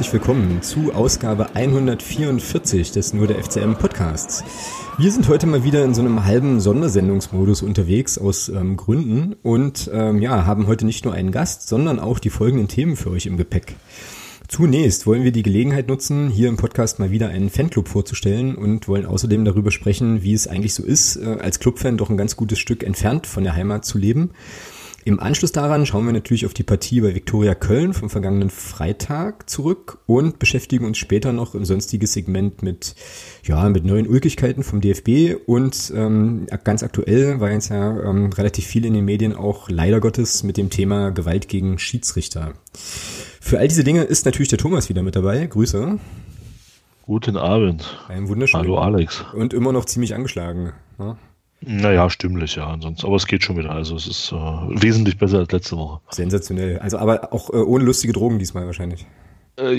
herzlich willkommen zu Ausgabe 144 des Nur der FCM Podcasts. Wir sind heute mal wieder in so einem halben Sondersendungsmodus unterwegs aus ähm, Gründen und ähm, ja, haben heute nicht nur einen Gast, sondern auch die folgenden Themen für euch im Gepäck. Zunächst wollen wir die Gelegenheit nutzen, hier im Podcast mal wieder einen Fanclub vorzustellen und wollen außerdem darüber sprechen, wie es eigentlich so ist, äh, als Clubfan doch ein ganz gutes Stück entfernt von der Heimat zu leben. Im Anschluss daran schauen wir natürlich auf die Partie bei Viktoria Köln vom vergangenen Freitag zurück und beschäftigen uns später noch im sonstiges Segment mit, ja, mit neuen Ulkigkeiten vom DFB und ähm, ganz aktuell war jetzt ja ähm, relativ viel in den Medien auch leider Gottes mit dem Thema Gewalt gegen Schiedsrichter. Für all diese Dinge ist natürlich der Thomas wieder mit dabei. Grüße. Guten Abend. Ein wunderschön. Hallo Alex. Und immer noch ziemlich angeschlagen. Ja? Naja, stimmlich, ja. Ansonsten, aber es geht schon wieder. Also es ist äh, wesentlich besser als letzte Woche. Sensationell. Also aber auch äh, ohne lustige Drogen diesmal wahrscheinlich. Äh,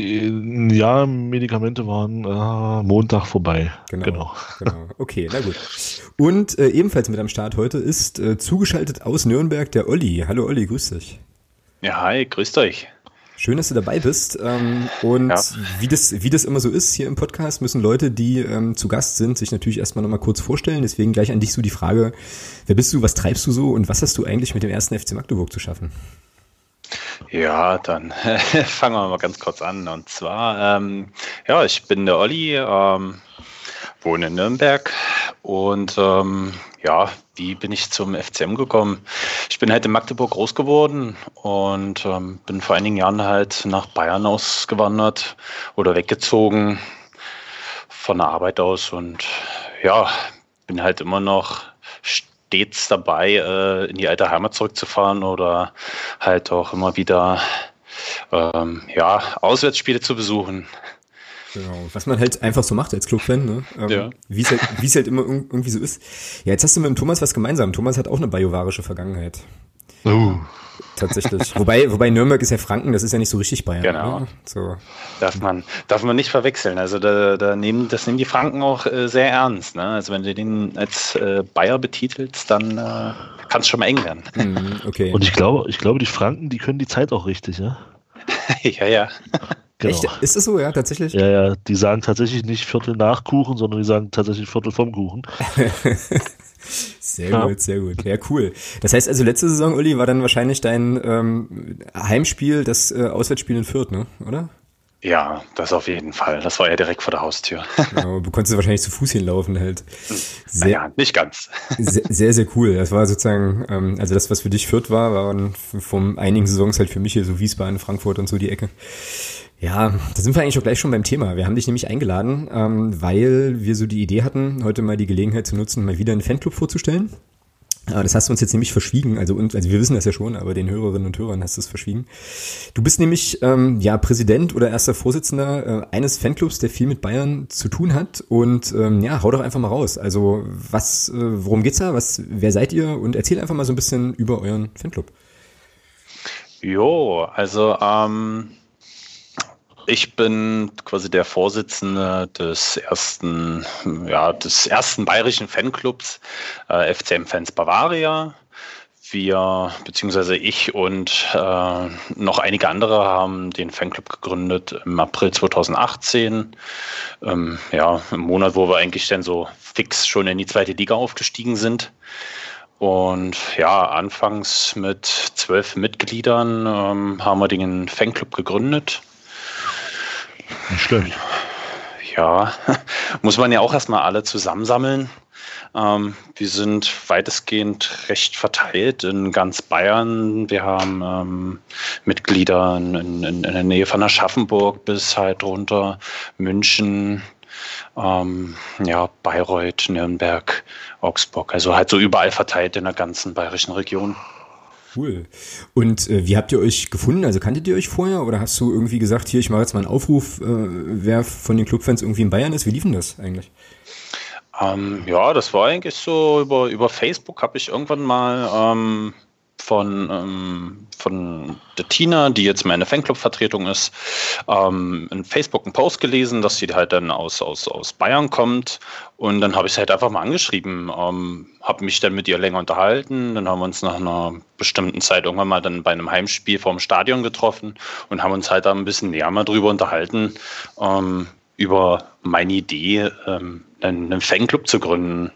ja, Medikamente waren äh, Montag vorbei. Genau, genau. genau. Okay, na gut. Und äh, ebenfalls mit am Start heute ist äh, zugeschaltet aus Nürnberg der Olli. Hallo Olli, grüß dich. Ja, hi, grüßt euch. Schön, dass du dabei bist. Ähm, und ja. wie, das, wie das immer so ist hier im Podcast, müssen Leute, die ähm, zu Gast sind, sich natürlich erstmal nochmal kurz vorstellen. Deswegen gleich an dich so die Frage, wer bist du, was treibst du so und was hast du eigentlich mit dem ersten FC Magdeburg zu schaffen? Ja, dann fangen wir mal ganz kurz an. Und zwar, ähm, ja, ich bin der Olli, ähm, wohne in Nürnberg und ähm, ja, wie bin ich zum FCM gekommen? Ich bin halt in Magdeburg groß geworden und ähm, bin vor einigen Jahren halt nach Bayern ausgewandert oder weggezogen von der Arbeit aus und ja, bin halt immer noch stets dabei, äh, in die alte Heimat zurückzufahren oder halt auch immer wieder ähm, ja, Auswärtsspiele zu besuchen. Genau, was man halt einfach so macht als Clubfan, ne? Ähm, ja. Wie es halt, wie's halt immer irgendwie so ist. Ja, jetzt hast du mit dem Thomas was gemeinsam. Thomas hat auch eine bajuwarische Vergangenheit. Oh. Tatsächlich. wobei, wobei Nürnberg ist ja Franken, das ist ja nicht so richtig Bayern. Genau. Ne? So. Darf man, darf man nicht verwechseln. Also da, da nehmen, das nehmen die Franken auch äh, sehr ernst. Ne? Also wenn du den als äh, Bayer betitelst, dann äh, kann es schon mal eng werden. Mm, okay. Und ich glaube, ich glaube, die Franken, die können die Zeit auch richtig, ja? ja, ja. Genau. Echt? Ist das so, ja, tatsächlich? Ja, ja, die sagen tatsächlich nicht Viertel nach Kuchen, sondern die sagen tatsächlich Viertel vom Kuchen. sehr ja. gut, sehr gut. Ja, cool. Das heißt also, letzte Saison, Uli, war dann wahrscheinlich dein ähm, Heimspiel, das äh, Auswärtsspiel in Fürth, ne? oder? Ja, das auf jeden Fall. Das war ja direkt vor der Haustür. Genau, du konntest wahrscheinlich zu Fuß hinlaufen halt. Sehr, naja, nicht ganz. Sehr, sehr, sehr, cool. Das war sozusagen, ähm, also das, was für dich Fürth war, waren von einigen Saisons halt für mich hier so Wiesbaden, Frankfurt und so die Ecke. Ja, da sind wir eigentlich auch gleich schon beim Thema. Wir haben dich nämlich eingeladen, ähm, weil wir so die Idee hatten, heute mal die Gelegenheit zu nutzen, mal wieder einen Fanclub vorzustellen. Äh, das hast du uns jetzt nämlich verschwiegen, also, und, also wir wissen das ja schon, aber den Hörerinnen und Hörern hast du es verschwiegen. Du bist nämlich ähm, ja Präsident oder erster Vorsitzender äh, eines Fanclubs, der viel mit Bayern zu tun hat. Und ähm, ja, hau doch einfach mal raus. Also was, äh, worum geht's da? Was, wer seid ihr? Und erzähl einfach mal so ein bisschen über euren Fanclub. Jo, also ähm, ich bin quasi der Vorsitzende des ersten, ja, des ersten bayerischen Fanclubs äh, FCM Fans Bavaria. Wir, beziehungsweise ich und äh, noch einige andere haben den Fanclub gegründet im April 2018. Ähm, ja, im Monat, wo wir eigentlich dann so fix schon in die zweite Liga aufgestiegen sind. Und ja, anfangs mit zwölf Mitgliedern ähm, haben wir den Fanclub gegründet nicht schlecht. Ja, muss man ja auch erstmal alle zusammensammeln. Ähm, wir sind weitestgehend recht verteilt in ganz Bayern. Wir haben ähm, Mitglieder in, in, in, der Nähe von Aschaffenburg bis halt runter München, ähm, ja, Bayreuth, Nürnberg, Augsburg. Also halt so überall verteilt in der ganzen bayerischen Region. Cool. Und äh, wie habt ihr euch gefunden? Also kanntet ihr euch vorher oder hast du irgendwie gesagt, hier, ich mache jetzt mal einen Aufruf, äh, wer von den Clubfans irgendwie in Bayern ist? Wie lief denn das eigentlich? Ähm, ja, das war eigentlich so über, über Facebook habe ich irgendwann mal ähm, von, ähm, von der Tina, die jetzt meine Fanclub-Vertretung ist, ähm, in Facebook einen Post gelesen, dass sie halt dann aus, aus, aus Bayern kommt. Und dann habe ich sie halt einfach mal angeschrieben, ähm, habe mich dann mit ihr länger unterhalten. Dann haben wir uns nach einer bestimmten Zeit irgendwann mal dann bei einem Heimspiel vorm Stadion getroffen und haben uns halt da ein bisschen näher mal drüber unterhalten, ähm, über meine Idee, ähm, einen Fanclub zu gründen.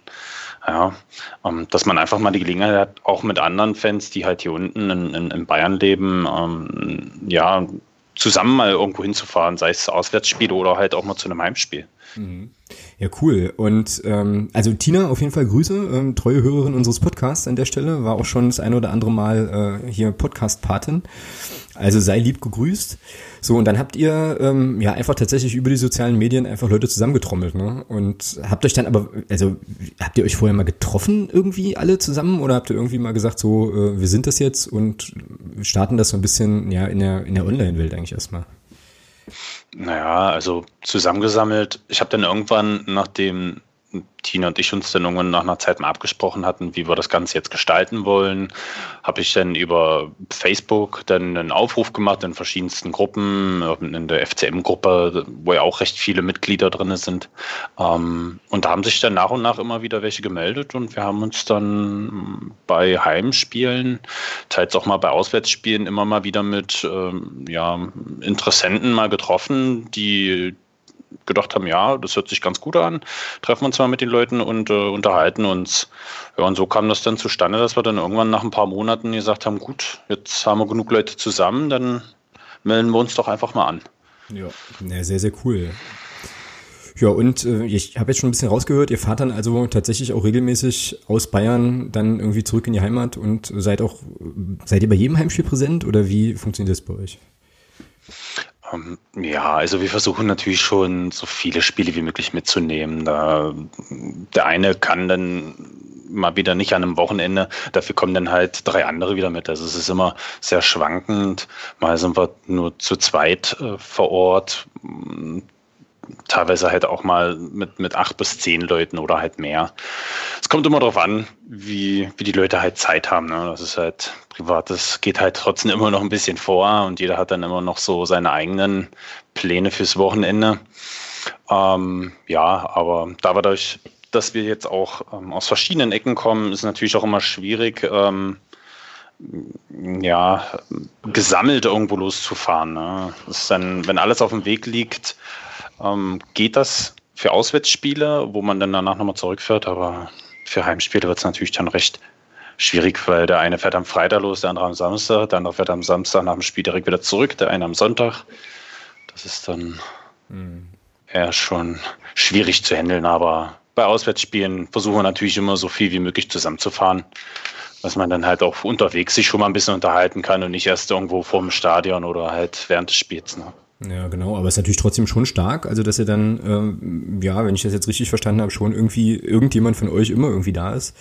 Ja, ähm, dass man einfach mal die Gelegenheit hat, auch mit anderen Fans, die halt hier unten in, in, in Bayern leben, ähm, ja, zusammen mal irgendwo hinzufahren, sei es Auswärtsspiele oder halt auch mal zu einem Heimspiel. Mhm. Ja, cool. Und ähm, also Tina, auf jeden Fall Grüße, ähm, treue Hörerin unseres Podcasts an der Stelle, war auch schon das eine oder andere Mal äh, hier Podcast-Patin. Also sei lieb gegrüßt. So, und dann habt ihr ähm, ja einfach tatsächlich über die sozialen Medien einfach Leute zusammengetrommelt, ne? Und habt euch dann aber, also habt ihr euch vorher mal getroffen irgendwie alle zusammen oder habt ihr irgendwie mal gesagt, so, äh, wir sind das jetzt und starten das so ein bisschen ja in der, in der Online-Welt eigentlich erstmal? Naja, also zusammengesammelt. Ich habe dann irgendwann, nachdem Tina und ich uns dann irgendwann nach einer Zeit mal abgesprochen hatten, wie wir das Ganze jetzt gestalten wollen, habe ich dann über Facebook dann einen Aufruf gemacht in verschiedensten Gruppen, in der FCM-Gruppe, wo ja auch recht viele Mitglieder drin sind. Ähm, und da haben sich dann nach und nach immer wieder welche gemeldet und wir haben uns dann bei Heimspielen, teils auch mal bei Auswärtsspielen immer mal wieder mit ähm, ja, Interessenten mal getroffen, die gedacht haben, ja, das hört sich ganz gut an, treffen wir uns mal mit den Leuten und äh, unterhalten uns. Ja, und so kam das dann zustande, dass wir dann irgendwann nach ein paar Monaten gesagt haben, gut, jetzt haben wir genug Leute zusammen, dann melden wir uns doch einfach mal an. Ja, ja sehr, sehr cool. Ja, und äh, ich habe jetzt schon ein bisschen rausgehört, ihr fahrt dann also tatsächlich auch regelmäßig aus Bayern dann irgendwie zurück in die Heimat und seid auch, seid ihr bei jedem Heimspiel präsent oder wie funktioniert das bei euch? Ähm, ja, also wir versuchen natürlich schon so viele Spiele wie möglich mitzunehmen. Da, der eine kann dann mal wieder nicht an einem Wochenende, dafür kommen dann halt drei andere wieder mit. Also es ist immer sehr schwankend. Mal sind wir nur zu zweit äh, vor Ort, teilweise halt auch mal mit, mit acht bis zehn Leuten oder halt mehr. Es kommt immer darauf an, wie, wie die Leute halt Zeit haben. Ne? Das ist halt privat, das geht halt trotzdem immer noch ein bisschen vor und jeder hat dann immer noch so seine eigenen Pläne fürs Wochenende. Ähm, ja, aber dadurch, dass wir jetzt auch ähm, aus verschiedenen Ecken kommen, ist natürlich auch immer schwierig, ähm, ja, gesammelt irgendwo loszufahren. Ne? Das ist dann, wenn alles auf dem Weg liegt, ähm, geht das für Auswärtsspiele, wo man dann danach nochmal zurückfährt, aber für Heimspiele wird es natürlich dann recht schwierig, weil der eine fährt am Freitag los, der andere am Samstag, der andere fährt am Samstag nach dem Spiel direkt wieder zurück, der eine am Sonntag. Das ist dann mhm. eher schon schwierig zu handeln, aber bei Auswärtsspielen versuchen wir natürlich immer so viel wie möglich zusammenzufahren, dass man dann halt auch unterwegs sich schon mal ein bisschen unterhalten kann und nicht erst irgendwo vorm Stadion oder halt während des Spiels. Ne? Ja, genau, aber es ist natürlich trotzdem schon stark, also dass ihr dann, ähm, ja, wenn ich das jetzt richtig verstanden habe, schon irgendwie irgendjemand von euch immer irgendwie da ist.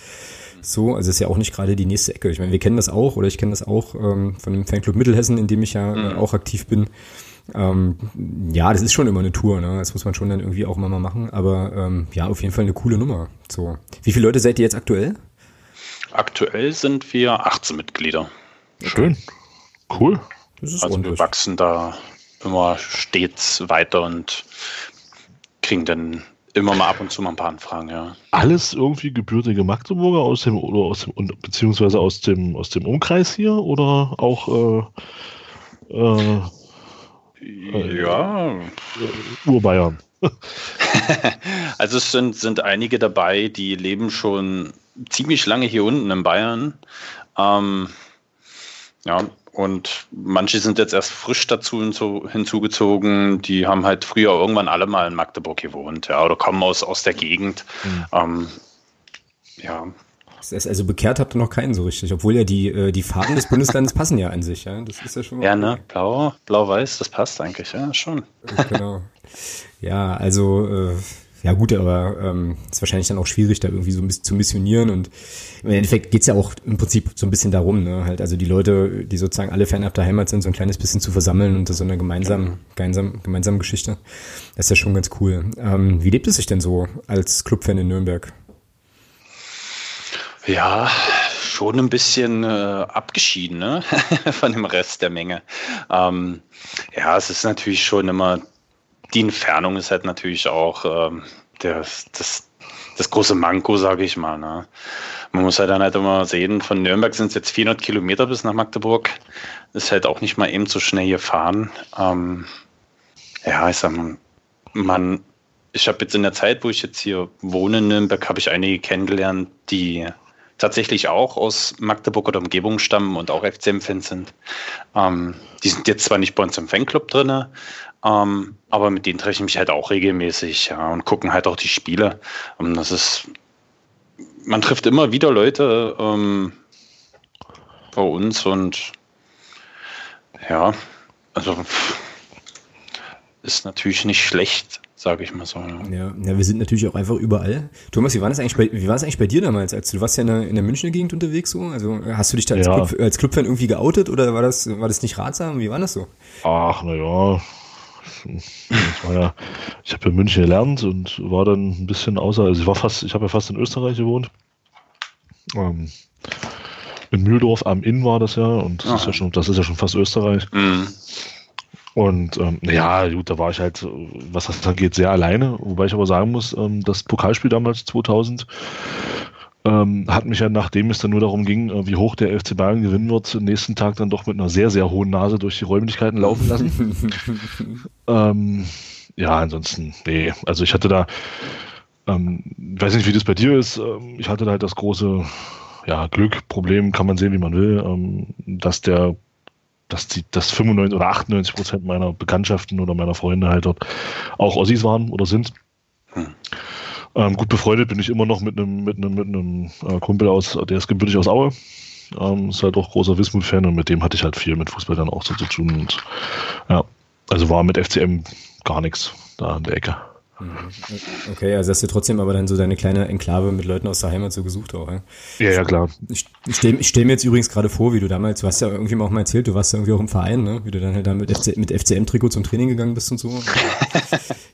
So, also ist ja auch nicht gerade die nächste Ecke. Ich meine, wir kennen das auch, oder ich kenne das auch ähm, von dem Fanclub Mittelhessen, in dem ich ja äh, mhm. auch aktiv bin. Ähm, ja, das ist schon immer eine Tour, ne? Das muss man schon dann irgendwie auch mal machen. Aber ähm, ja, auf jeden Fall eine coole Nummer. So. Wie viele Leute seid ihr jetzt aktuell? Aktuell sind wir 18 Mitglieder. Schön. Cool. Das ist also wir wachsen da immer stets weiter und kriegen dann immer mal ab und zu mal ein paar Anfragen, ja. Alles irgendwie gebürtige Magdeburger aus dem oder aus dem beziehungsweise aus dem aus dem Umkreis hier oder auch äh, äh, ja äh, Urbayern. also es sind, sind einige dabei, die leben schon ziemlich lange hier unten in Bayern. Ähm, ja, und manche sind jetzt erst frisch dazu hinzugezogen. Die haben halt früher irgendwann alle mal in Magdeburg gewohnt, ja, oder kommen aus, aus der Gegend. Mhm. Ähm, ja. Also bekehrt habt ihr noch keinen so richtig, obwohl ja die, äh, die Farben des Bundeslandes passen ja an sich, ja. Das ist ja schon. Ja, ne, blau, blau-weiß, das passt eigentlich, ja, schon. Genau. Ja, also, äh, ja gut, aber ähm, ist wahrscheinlich dann auch schwierig, da irgendwie so ein bisschen zu missionieren und im Endeffekt geht's ja auch im Prinzip so ein bisschen darum, ne? halt also die Leute, die sozusagen alle fernab der Heimat sind, so ein kleines bisschen zu versammeln das so eine gemeinsame, gemeinsam, gemeinsame Geschichte. Das ist ja schon ganz cool. Ähm, wie lebt es sich denn so als Clubfan in Nürnberg? Ja, schon ein bisschen äh, abgeschieden ne? von dem Rest der Menge. Ähm, ja, es ist natürlich schon immer, die Entfernung ist halt natürlich auch ähm, der, das, das große Manko, sage ich mal. Ne? Man muss halt dann halt immer sehen, von Nürnberg sind es jetzt 400 Kilometer bis nach Magdeburg. Ist halt auch nicht mal eben so schnell gefahren. Ähm, ja, ich sag mal, man, ich habe jetzt in der Zeit, wo ich jetzt hier wohne in Nürnberg, habe ich einige kennengelernt, die tatsächlich auch aus Magdeburg oder Umgebung stammen und auch FCM-Fans sind. Ähm, die sind jetzt zwar nicht bei uns im Fanclub drin, ähm, aber mit denen treffe ich mich halt auch regelmäßig ja, und gucken halt auch die Spiele. Und ähm, das ist, man trifft immer wieder Leute ähm, bei uns und ja, also ist natürlich nicht schlecht, sage ich mal so. Ja. ja. wir sind natürlich auch einfach überall. Thomas, wie war das eigentlich bei, wie war es eigentlich bei dir damals? Als du warst ja in der, in der Münchner Gegend unterwegs so? Also hast du dich da als, ja. Club, als Clubfan irgendwie geoutet oder war das, war das nicht ratsam? Wie war das so? Ach, naja. Ja, ich habe in München gelernt und war dann ein bisschen außer, also ich war fast, ich habe ja fast in Österreich gewohnt. Ähm, in Mühldorf am Inn war das ja und das ist ja schon, das ist ja schon fast Österreich. Mhm. Und ähm, ja, gut, da war ich halt, was das angeht, sehr alleine. Wobei ich aber sagen muss, ähm, das Pokalspiel damals 2000 ähm, hat mich ja, nachdem es dann nur darum ging, äh, wie hoch der FC Bayern gewinnen wird, am nächsten Tag dann doch mit einer sehr, sehr hohen Nase durch die Räumlichkeiten laufen lassen. ähm, ja, ansonsten, nee, also ich hatte da, ähm, weiß nicht, wie das bei dir ist, ähm, ich hatte da halt das große ja, Glück, Problem, kann man sehen, wie man will, ähm, dass der dass die, dass 95 oder 98 Prozent meiner Bekanntschaften oder meiner Freunde halt dort auch Ossis waren oder sind. Hm. Ähm, gut befreundet bin ich immer noch mit einem mit einem mit einem äh, Kumpel aus, der ist gebürtig aus Aue. Ähm, ist halt auch großer Wismut-Fan und mit dem hatte ich halt viel mit Fußball dann auch so zu tun. Und ja, also war mit FCM gar nichts da in der Ecke. Okay, also hast du trotzdem aber dann so deine kleine Enklave mit Leuten aus der Heimat so gesucht auch, ja? Ja, ja, klar. Ich, ich stelle stell mir jetzt übrigens gerade vor, wie du damals, du hast ja irgendwie auch mal erzählt, du warst ja irgendwie auch im Verein, ne? Wie du dann halt da mit, FC, mit FCM-Trikot zum Training gegangen bist und so.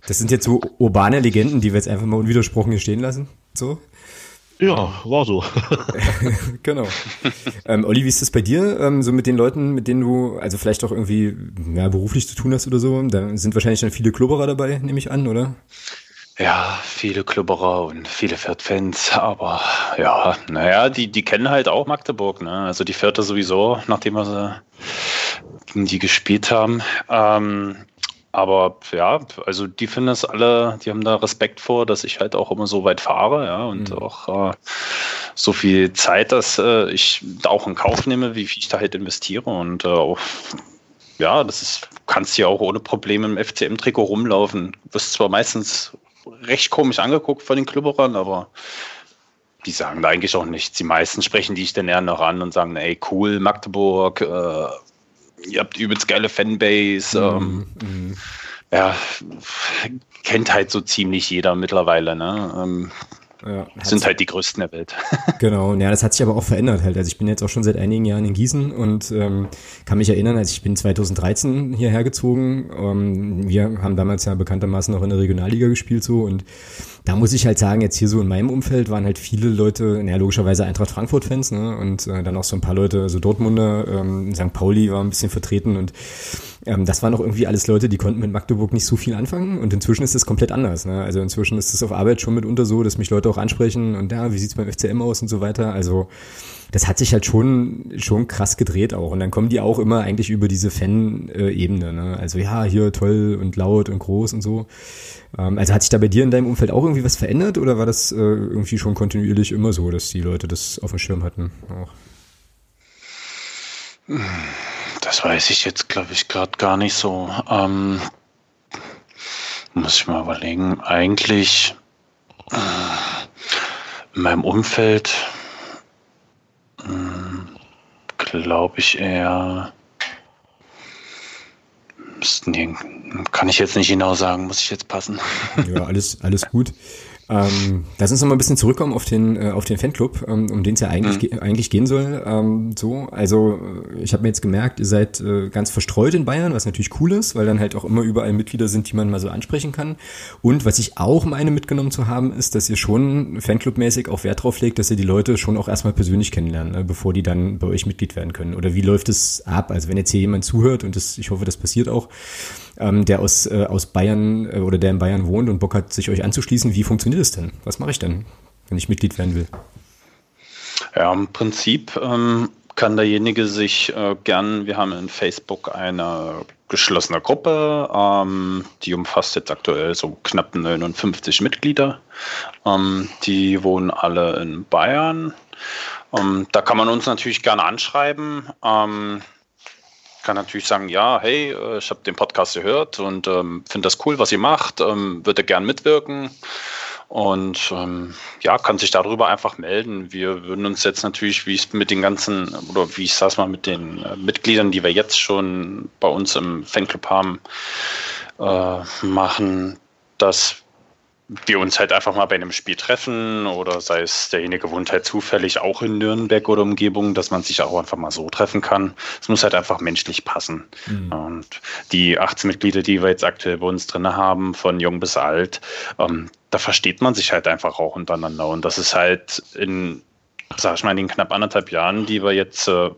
Das sind jetzt so urbane Legenden, die wir jetzt einfach mal unwidersprochen hier stehen lassen. So. Ja, war so. genau. Ähm, Olli, wie ist das bei dir? Ähm, so mit den Leuten, mit denen du, also vielleicht auch irgendwie ja, beruflich zu tun hast oder so? Da sind wahrscheinlich dann viele Klubberer dabei, nehme ich an, oder? Ja, viele Klubberer und viele Fürth-Fans, aber ja, naja, die, die kennen halt auch Magdeburg, ne? Also die Fürther sowieso, nachdem wir sie gegen die gespielt haben. Ähm, aber ja, also die finden das alle, die haben da Respekt vor, dass ich halt auch immer so weit fahre, ja, und mhm. auch äh, so viel Zeit, dass äh, ich da auch in Kauf nehme, wie viel ich da halt investiere. Und äh, auch, ja, das ist, kannst ja auch ohne Probleme im FCM-Trikot rumlaufen. Du wirst zwar meistens recht komisch angeguckt von den Klubberern, aber die sagen da eigentlich auch nichts. Die meisten sprechen die ich dann eher noch an und sagen, ey, cool, Magdeburg, äh, ihr habt übelst geile Fanbase. Mhm. Ähm, mhm. Ja, kennt halt so ziemlich jeder mittlerweile. Ne? Ähm, ja, sind halt die größten der Welt. Genau, ja, das hat sich aber auch verändert halt. Also ich bin jetzt auch schon seit einigen Jahren in Gießen und ähm, kann mich erinnern, als ich bin 2013 hierher gezogen. Ähm, wir haben damals ja bekanntermaßen noch in der Regionalliga gespielt so und da muss ich halt sagen, jetzt hier so in meinem Umfeld waren halt viele Leute, ja logischerweise Eintracht Frankfurt-Fans, ne? Und äh, dann auch so ein paar Leute, so Dortmunder, ähm, St. Pauli war ein bisschen vertreten und ähm, das waren auch irgendwie alles Leute, die konnten mit Magdeburg nicht so viel anfangen und inzwischen ist es komplett anders. Ne? Also inzwischen ist es auf Arbeit schon mitunter so, dass mich Leute auch ansprechen und ja, wie sieht's beim FCM aus und so weiter. Also das hat sich halt schon, schon krass gedreht auch. Und dann kommen die auch immer eigentlich über diese Fan-Ebene. Ne? Also ja, hier toll und laut und groß und so. Ähm, also hat sich da bei dir in deinem Umfeld auch irgendwie was verändert oder war das äh, irgendwie schon kontinuierlich immer so, dass die Leute das auf dem Schirm hatten? Auch? Das weiß ich jetzt, glaube ich, gerade gar nicht so. Ähm, muss ich mal überlegen. Eigentlich äh, in meinem Umfeld äh, glaube ich eher. Müssten kann ich jetzt nicht genau sagen, muss ich jetzt passen. Ja, alles, alles gut. Ähm, lass uns noch mal ein bisschen zurückkommen auf den äh, auf den Fanclub, ähm, um den es ja eigentlich mhm. eigentlich gehen soll. Ähm, so, also äh, ich habe mir jetzt gemerkt, ihr seid äh, ganz verstreut in Bayern, was natürlich cool ist, weil dann halt auch immer überall Mitglieder sind, die man mal so ansprechen kann. Und was ich auch meine mitgenommen zu haben, ist, dass ihr schon Fanclubmäßig auch Wert drauf legt, dass ihr die Leute schon auch erstmal persönlich kennenlernen, ne, bevor die dann bei euch Mitglied werden können. Oder wie läuft es ab? Also wenn jetzt hier jemand zuhört und das, ich hoffe, das passiert auch, ähm, der aus, äh, aus Bayern äh, oder der in Bayern wohnt und Bock hat, sich euch anzuschließen. Wie funktioniert es denn? Was mache ich denn, wenn ich Mitglied werden will? Ja, im Prinzip ähm, kann derjenige sich äh, gern, wir haben in Facebook eine geschlossene Gruppe, ähm, die umfasst jetzt aktuell so knapp 59 Mitglieder. Ähm, die wohnen alle in Bayern. Ähm, da kann man uns natürlich gerne anschreiben. Kann natürlich sagen, ja, hey, äh, ich habe den Podcast gehört und ähm, finde das cool, was ihr macht, ähm, würde gern mitwirken und ähm, ja, kann sich darüber einfach melden. Wir würden uns jetzt natürlich, wie es mit den ganzen, oder wie ich sag's mal, mit den äh, Mitgliedern, die wir jetzt schon bei uns im Fanclub haben, äh, machen, dass wir uns halt einfach mal bei einem Spiel treffen oder sei es derjenige wohnt halt zufällig auch in Nürnberg oder Umgebung, dass man sich auch einfach mal so treffen kann. Es muss halt einfach menschlich passen. Mhm. Und die 18 Mitglieder, die wir jetzt aktuell bei uns drin haben, von jung bis alt, ähm, da versteht man sich halt einfach auch untereinander. Und das ist halt in, sag ich mal, in den knapp anderthalb Jahren, die wir jetzt äh,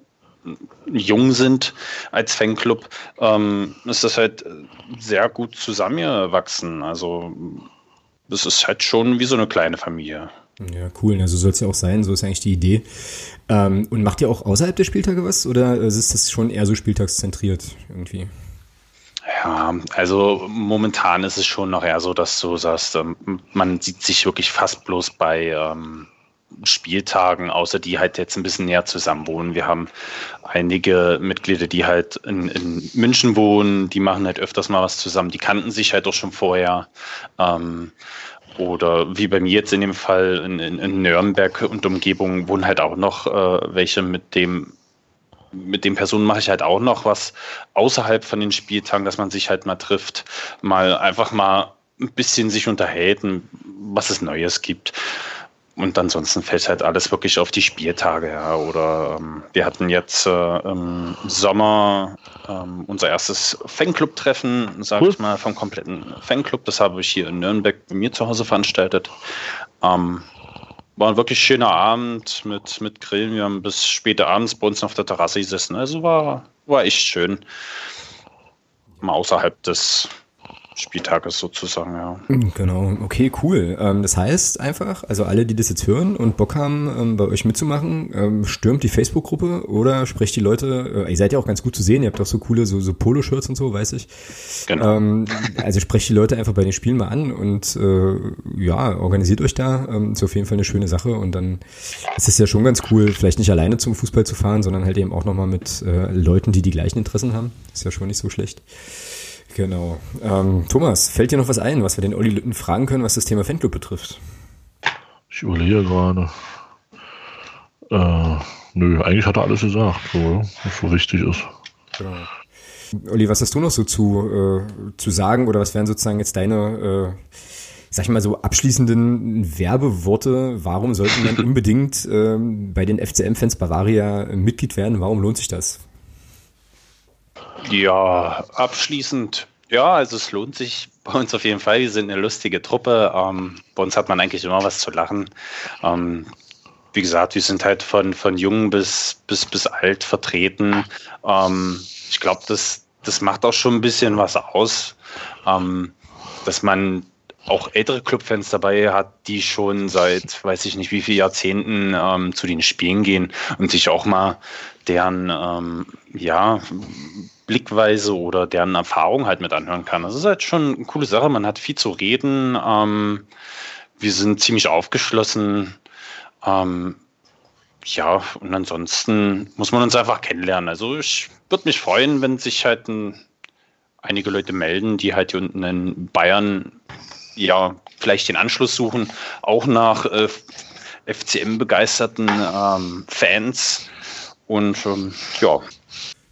jung sind als Fanclub, ähm, ist das halt sehr gut zusammengewachsen. Also das ist halt schon wie so eine kleine Familie. Ja, cool. Also soll es ja auch sein. So ist eigentlich die Idee. Ähm, und macht ihr auch außerhalb der Spieltage was oder ist das schon eher so spieltagszentriert irgendwie? Ja, also momentan ist es schon noch eher so, dass du sagst, ähm, man sieht sich wirklich fast bloß bei ähm, Spieltagen, außer die halt jetzt ein bisschen näher zusammen wohnen. Wir haben einige Mitglieder, die halt in, in München wohnen, die machen halt öfters mal was zusammen, die kannten sich halt auch schon vorher. Ähm, oder wie bei mir jetzt in dem Fall in, in, in Nürnberg und Umgebung wohnen halt auch noch äh, welche mit dem mit den Personen mache ich halt auch noch was außerhalb von den Spieltagen, dass man sich halt mal trifft, mal einfach mal ein bisschen sich unterhält, was es Neues gibt. Und ansonsten fällt halt alles wirklich auf die Spieltage. Ja. Oder ähm, wir hatten jetzt äh, im Sommer ähm, unser erstes Fanclub-Treffen, sage cool. ich mal, vom kompletten Fanclub. Das habe ich hier in Nürnberg bei mir zu Hause veranstaltet. Ähm, war ein wirklich schöner Abend mit, mit Grillen. Wir haben bis später abends bei uns auf der Terrasse gesessen. Also war, war echt schön. Mal außerhalb des Spieltages sozusagen, ja. Hm, genau, okay, cool. Ähm, das heißt einfach, also alle, die das jetzt hören und Bock haben, ähm, bei euch mitzumachen, ähm, stürmt die Facebook-Gruppe oder sprecht die Leute, äh, ihr seid ja auch ganz gut zu sehen, ihr habt auch so coole so, so Poloshirts und so, weiß ich. Genau. also sprecht die Leute einfach bei den Spielen mal an und äh, ja, organisiert euch da. ist auf jeden Fall eine schöne Sache und dann ist es ja schon ganz cool, vielleicht nicht alleine zum Fußball zu fahren, sondern halt eben auch nochmal mit äh, Leuten, die die gleichen Interessen haben. Ist ja schon nicht so schlecht. Genau. Ähm, Thomas, fällt dir noch was ein, was wir den Olli Lütten fragen können, was das Thema Fanclub betrifft? Ich überlege gerade. Äh, nö, eigentlich hat er alles gesagt, so, was so wichtig ist. Genau. Olli, was hast du noch so zu, äh, zu sagen oder was wären sozusagen jetzt deine, äh, sag ich mal so, abschließenden Werbeworte? Warum sollten man unbedingt äh, bei den FCM-Fans Bavaria Mitglied werden? Warum lohnt sich das? Ja, abschließend, ja, also es lohnt sich bei uns auf jeden Fall. Wir sind eine lustige Truppe. Ähm, bei uns hat man eigentlich immer was zu lachen. Ähm, wie gesagt, wir sind halt von, von jung bis, bis, bis alt vertreten. Ähm, ich glaube, das, das macht auch schon ein bisschen was aus, ähm, dass man auch ältere Clubfans dabei hat, die schon seit, weiß ich nicht, wie viele Jahrzehnten ähm, zu den Spielen gehen und sich auch mal deren ähm, ja, Blickweise oder deren Erfahrung halt mit anhören kann. Das ist halt schon eine coole Sache. Man hat viel zu reden. Ähm, wir sind ziemlich aufgeschlossen. Ähm, ja, und ansonsten muss man uns einfach kennenlernen. Also ich würde mich freuen, wenn sich halt ein, einige Leute melden, die halt hier unten in Bayern ja vielleicht den Anschluss suchen, auch nach äh, FCM-begeisterten ähm, Fans. Und ähm, ja,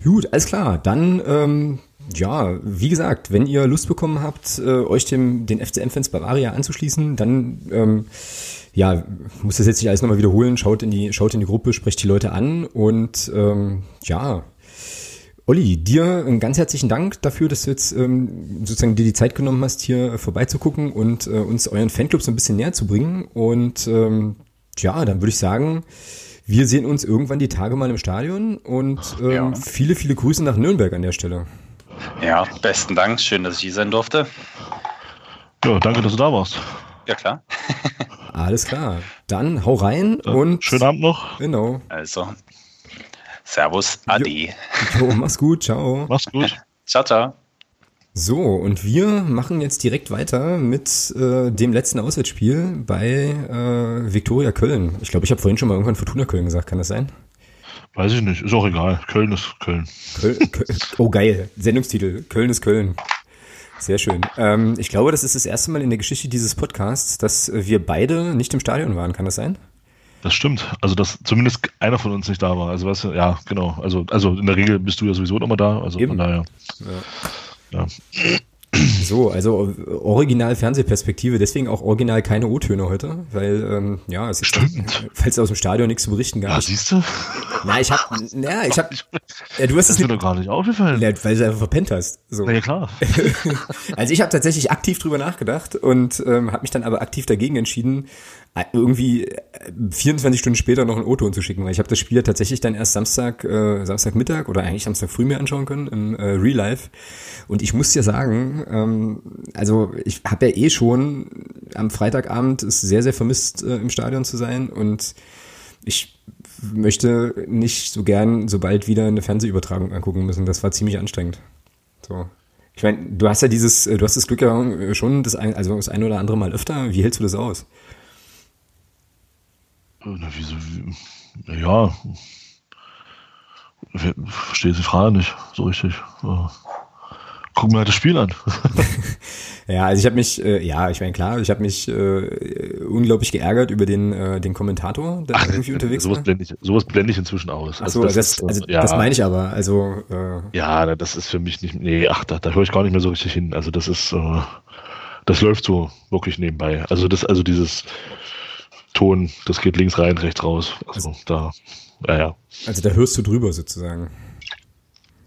Gut, alles klar. Dann ähm, ja, wie gesagt, wenn ihr Lust bekommen habt, äh, euch dem, den FCM-Fans Bavaria anzuschließen, dann ähm, ja, muss das jetzt nicht alles nochmal wiederholen. Schaut in die, schaut in die Gruppe, sprecht die Leute an und ähm, ja, Olli, dir einen ganz herzlichen Dank dafür, dass du jetzt ähm, sozusagen dir die Zeit genommen hast, hier vorbeizugucken und äh, uns euren Fanclub so ein bisschen näher zu bringen. Und ähm, ja, dann würde ich sagen, wir sehen uns irgendwann die Tage mal im Stadion und ähm, ja. viele, viele Grüße nach Nürnberg an der Stelle. Ja, besten Dank. Schön, dass ich hier sein durfte. Ja, danke, dass du da warst. Ja, klar. Alles klar. Dann hau rein ja, und. Schönen Abend noch. Genau. Also. Servus, Adi. Jo, jo mach's gut, ciao. Mach's gut. ciao, ciao. So, und wir machen jetzt direkt weiter mit äh, dem letzten Auswärtsspiel bei äh, Viktoria Köln. Ich glaube, ich habe vorhin schon mal irgendwann Fortuna Köln gesagt, kann das sein? Weiß ich nicht, ist auch egal. Köln ist Köln. Köln, Köln. Oh, geil. Sendungstitel. Köln ist Köln. Sehr schön. Ähm, ich glaube, das ist das erste Mal in der Geschichte dieses Podcasts, dass wir beide nicht im Stadion waren. Kann das sein? Das stimmt. Also, dass zumindest einer von uns nicht da war. Also, weißt du, ja, genau. Also, also in der Regel bist du ja sowieso immer da. Also, Eben. von daher. Ja. Ja. So, also original Fernsehperspektive, deswegen auch original keine O-Töne heute, weil ähm, ja, es ist falls aus dem Stadion nichts zu berichten gab. Ja, siehst du? Na, ich hab, na, ich hab, ja, du hast das es mir doch gar nicht aufgefallen. Weil du einfach verpennt hast. So. Na ja, klar. also ich habe tatsächlich aktiv drüber nachgedacht und ähm, habe mich dann aber aktiv dagegen entschieden, irgendwie 24 äh, Stunden später noch ein O-Ton zu schicken, weil ich habe das Spiel ja tatsächlich dann erst Samstag, äh, Samstagmittag oder eigentlich Samstag früh mir anschauen können im äh, Real Life. Und ich muss dir sagen, ähm, also ich habe ja eh schon am Freitagabend es sehr, sehr vermisst, äh, im Stadion zu sein und ich möchte nicht so gern so bald wieder eine Fernsehübertragung angucken müssen. Das war ziemlich anstrengend. So. Ich meine, du hast ja dieses, du hast das Glück ja schon das ein, also das ein oder andere Mal öfter. Wie hältst du das aus? Na, wieso? Ja. Verstehe die Frage nicht so richtig. Guck mir halt das Spiel an. ja, also ich habe mich, äh, ja, ich meine klar, ich habe mich äh, unglaublich geärgert über den, äh, den Kommentator, der Ach, irgendwie unterwegs sowas war. Blende ich, sowas blende ich inzwischen aus. Also, das, das, ist, also ja, das meine ich aber. Also äh, ja, das ist für mich nicht. Nee, ach, da, da höre ich gar nicht mehr so richtig hin. Also das ist, äh, das läuft so wirklich nebenbei. Also das, also dieses Ton, das geht links rein, rechts raus. Also, also da, ja, ja. Also da hörst du drüber sozusagen.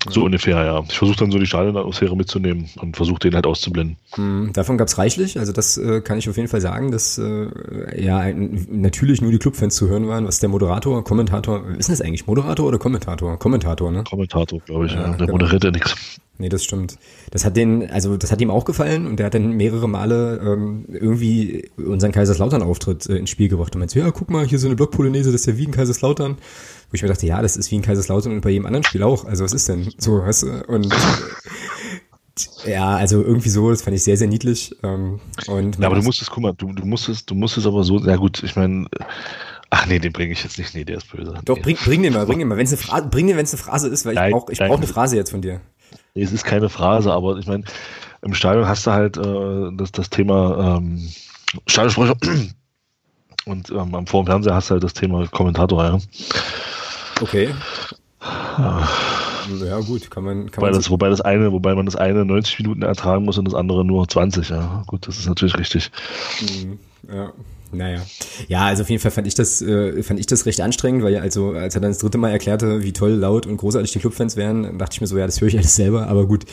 So ja. ungefähr, ja. Ich versuche dann so die Stadionatmosphäre mitzunehmen und versuche den halt auszublenden. Mhm, davon gab es reichlich, also das äh, kann ich auf jeden Fall sagen, dass äh, ja natürlich nur die Clubfans zu hören waren, was der Moderator, Kommentator, ist das eigentlich Moderator oder Kommentator? Kommentator, ne? Kommentator, glaube ich, ja. ja. Der genau. moderiert ja nichts. Nee, das stimmt. Das hat den, also das hat ihm auch gefallen und der hat dann mehrere Male ähm, irgendwie unseren Kaiserslautern-Auftritt äh, ins Spiel gebracht und meinte, ja, guck mal, hier so eine Blockpolonaise, das ist ja wie ein Kaiserslautern. Wo ich mir dachte, ja, das ist wie ein Kaiserslautern und bei jedem anderen Spiel auch. Also was ist denn so, weißt du? Und ja, also irgendwie so, das fand ich sehr, sehr niedlich. Ähm, und ja, aber du musstest, guck mal, du, du musstest, du musstest aber so, ja gut, ich meine, Ach nee, den bringe ich jetzt nicht. Nee, der ist böse. Doch, bring, bring den mal, bring den mal. Wenn's eine Phrase, bring den, wenn es eine Phrase ist, weil ich brauche ich brauch eine Phrase jetzt von dir. Nee, es ist keine Phrase, aber ich meine, im Stadion hast du halt äh, das, das Thema ähm, Stadionsprecher und ähm, vor dem Fernseher hast du halt das Thema Kommentator, ja. Okay. Ja, gut, kann man. Kann wobei, man das, wobei, das eine, wobei man das eine 90 Minuten ertragen muss und das andere nur 20, ja. Gut, das ist natürlich richtig. Mhm, ja. Naja. Ja, also auf jeden Fall fand ich das, äh, fand ich das recht anstrengend, weil ja, also, als er dann das dritte Mal erklärte, wie toll, laut und großartig die Clubfans wären, dachte ich mir so, ja, das höre ich alles selber, aber gut.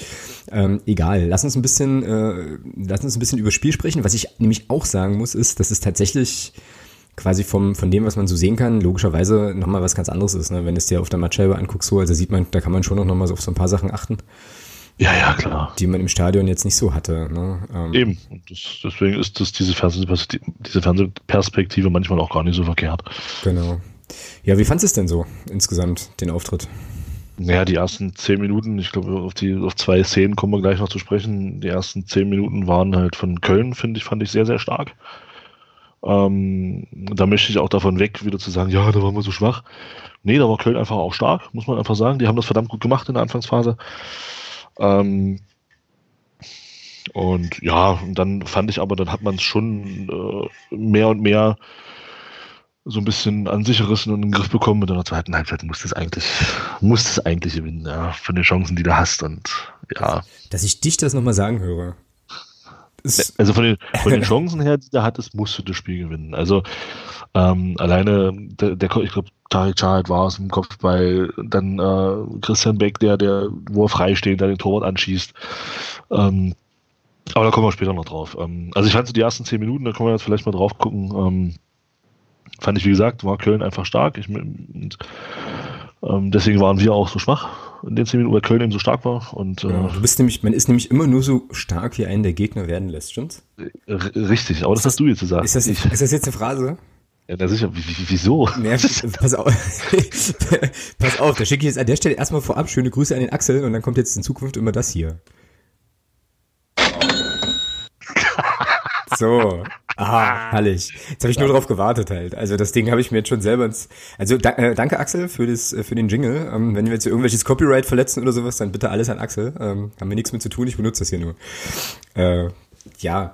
Ähm, egal. Lass uns ein bisschen, äh, lass uns ein bisschen über Spiel sprechen. Was ich nämlich auch sagen muss, ist, dass es tatsächlich quasi vom, von dem, was man so sehen kann, logischerweise nochmal was ganz anderes ist. Ne? Wenn du es dir auf der Matchscheibe anguckst, so, also sieht man, da kann man schon noch mal so auf so ein paar Sachen achten. Ja, ja, klar. Die man im Stadion jetzt nicht so hatte. Ne? Ähm, Eben. Und das, deswegen ist das diese, Fernsehperspektive, diese Fernsehperspektive manchmal auch gar nicht so verkehrt. Genau. Ja, wie fandest du es denn so insgesamt, den Auftritt? Naja, die ersten zehn Minuten, ich glaube, auf die auf zwei Szenen kommen wir gleich noch zu sprechen. Die ersten zehn Minuten waren halt von Köln, finde ich, fand ich sehr, sehr stark. Ähm, da möchte ich auch davon weg, wieder zu sagen, ja, da waren wir so schwach. Nee, da war Köln einfach auch stark, muss man einfach sagen. Die haben das verdammt gut gemacht in der Anfangsphase. Ähm, und ja, und dann fand ich aber, dann hat man es schon äh, mehr und mehr so ein bisschen an sich gerissen und in den Griff bekommen. Und in der zweiten Halbzeit musst du es eigentlich, musst es eigentlich gewinnen, ja, von den Chancen, die du hast. Und ja. Dass ich dich das nochmal sagen höre. Also von den, von den Chancen her, die du hattest, musst du das Spiel gewinnen. Also ähm, alleine, der, der ich glaube, Tarek Chahat war es im Kopfball, dann äh, Christian Beck, der, der, wo er frei steht, der den Torwart anschießt. Ähm, aber da kommen wir später noch drauf. Ähm, also ich fand so die ersten zehn Minuten, da können wir jetzt vielleicht mal drauf gucken. Ähm, fand ich, wie gesagt, war Köln einfach stark. Ich, und, ähm, deswegen waren wir auch so schwach in den zehn Minuten, weil Köln eben so stark war. Und, äh, ja, du bist nämlich, man ist nämlich immer nur so stark, wie einen der Gegner werden lässt, stimmt's? Richtig, aber das, das hast du jetzt gesagt. Ist das, ist das jetzt eine Phrase? Ja, na sicher, wie, wie, wieso? Ja, pass auf, pass auf, da schicke ich jetzt an der Stelle erstmal vorab schöne Grüße an den Axel und dann kommt jetzt in Zukunft immer das hier. So, aha, herrlich. Jetzt habe ich nur drauf gewartet halt. Also das Ding habe ich mir jetzt schon selber ins. Also da, äh, danke Axel für das äh, für den Jingle. Ähm, wenn wir jetzt irgendwelches Copyright verletzen oder sowas, dann bitte alles an Axel. Ähm, haben wir nichts mit zu tun. Ich benutze das hier nur. Äh, ja,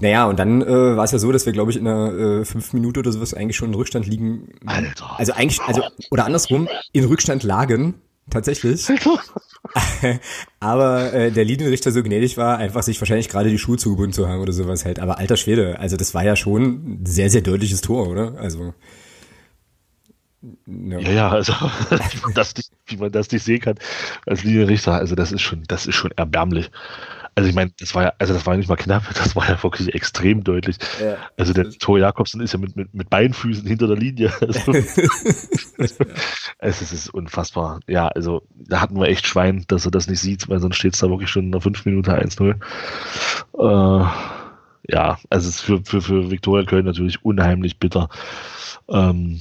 naja, und dann äh, war es ja so, dass wir, glaube ich, in einer äh, fünf Minute oder sowas eigentlich schon in Rückstand liegen. Alter. Also eigentlich, also, oder andersrum, in Rückstand lagen, tatsächlich. Aber äh, der Linienrichter so gnädig war, einfach sich wahrscheinlich gerade die Schuhe zugebunden zu haben oder sowas halt. Aber alter Schwede, also das war ja schon ein sehr, sehr deutliches Tor, oder? Also. Ja, ja, ja also dass wie man das nicht sehen kann als Linienrichter, also das ist schon, das ist schon erbärmlich. Also ich meine, das war ja, also das war ja nicht mal knapp, das war ja wirklich extrem deutlich. Ja. Also der Tor Jakobsen ist ja mit, mit, mit Beinfüßen hinter der Linie. Also, es ist unfassbar. Ja, also da hatten wir echt Schwein, dass er das nicht sieht, weil sonst steht es da wirklich schon in der 5 Minute 1-0. Äh, ja, also es ist für, für, für Viktoria Köln natürlich unheimlich bitter. Ähm,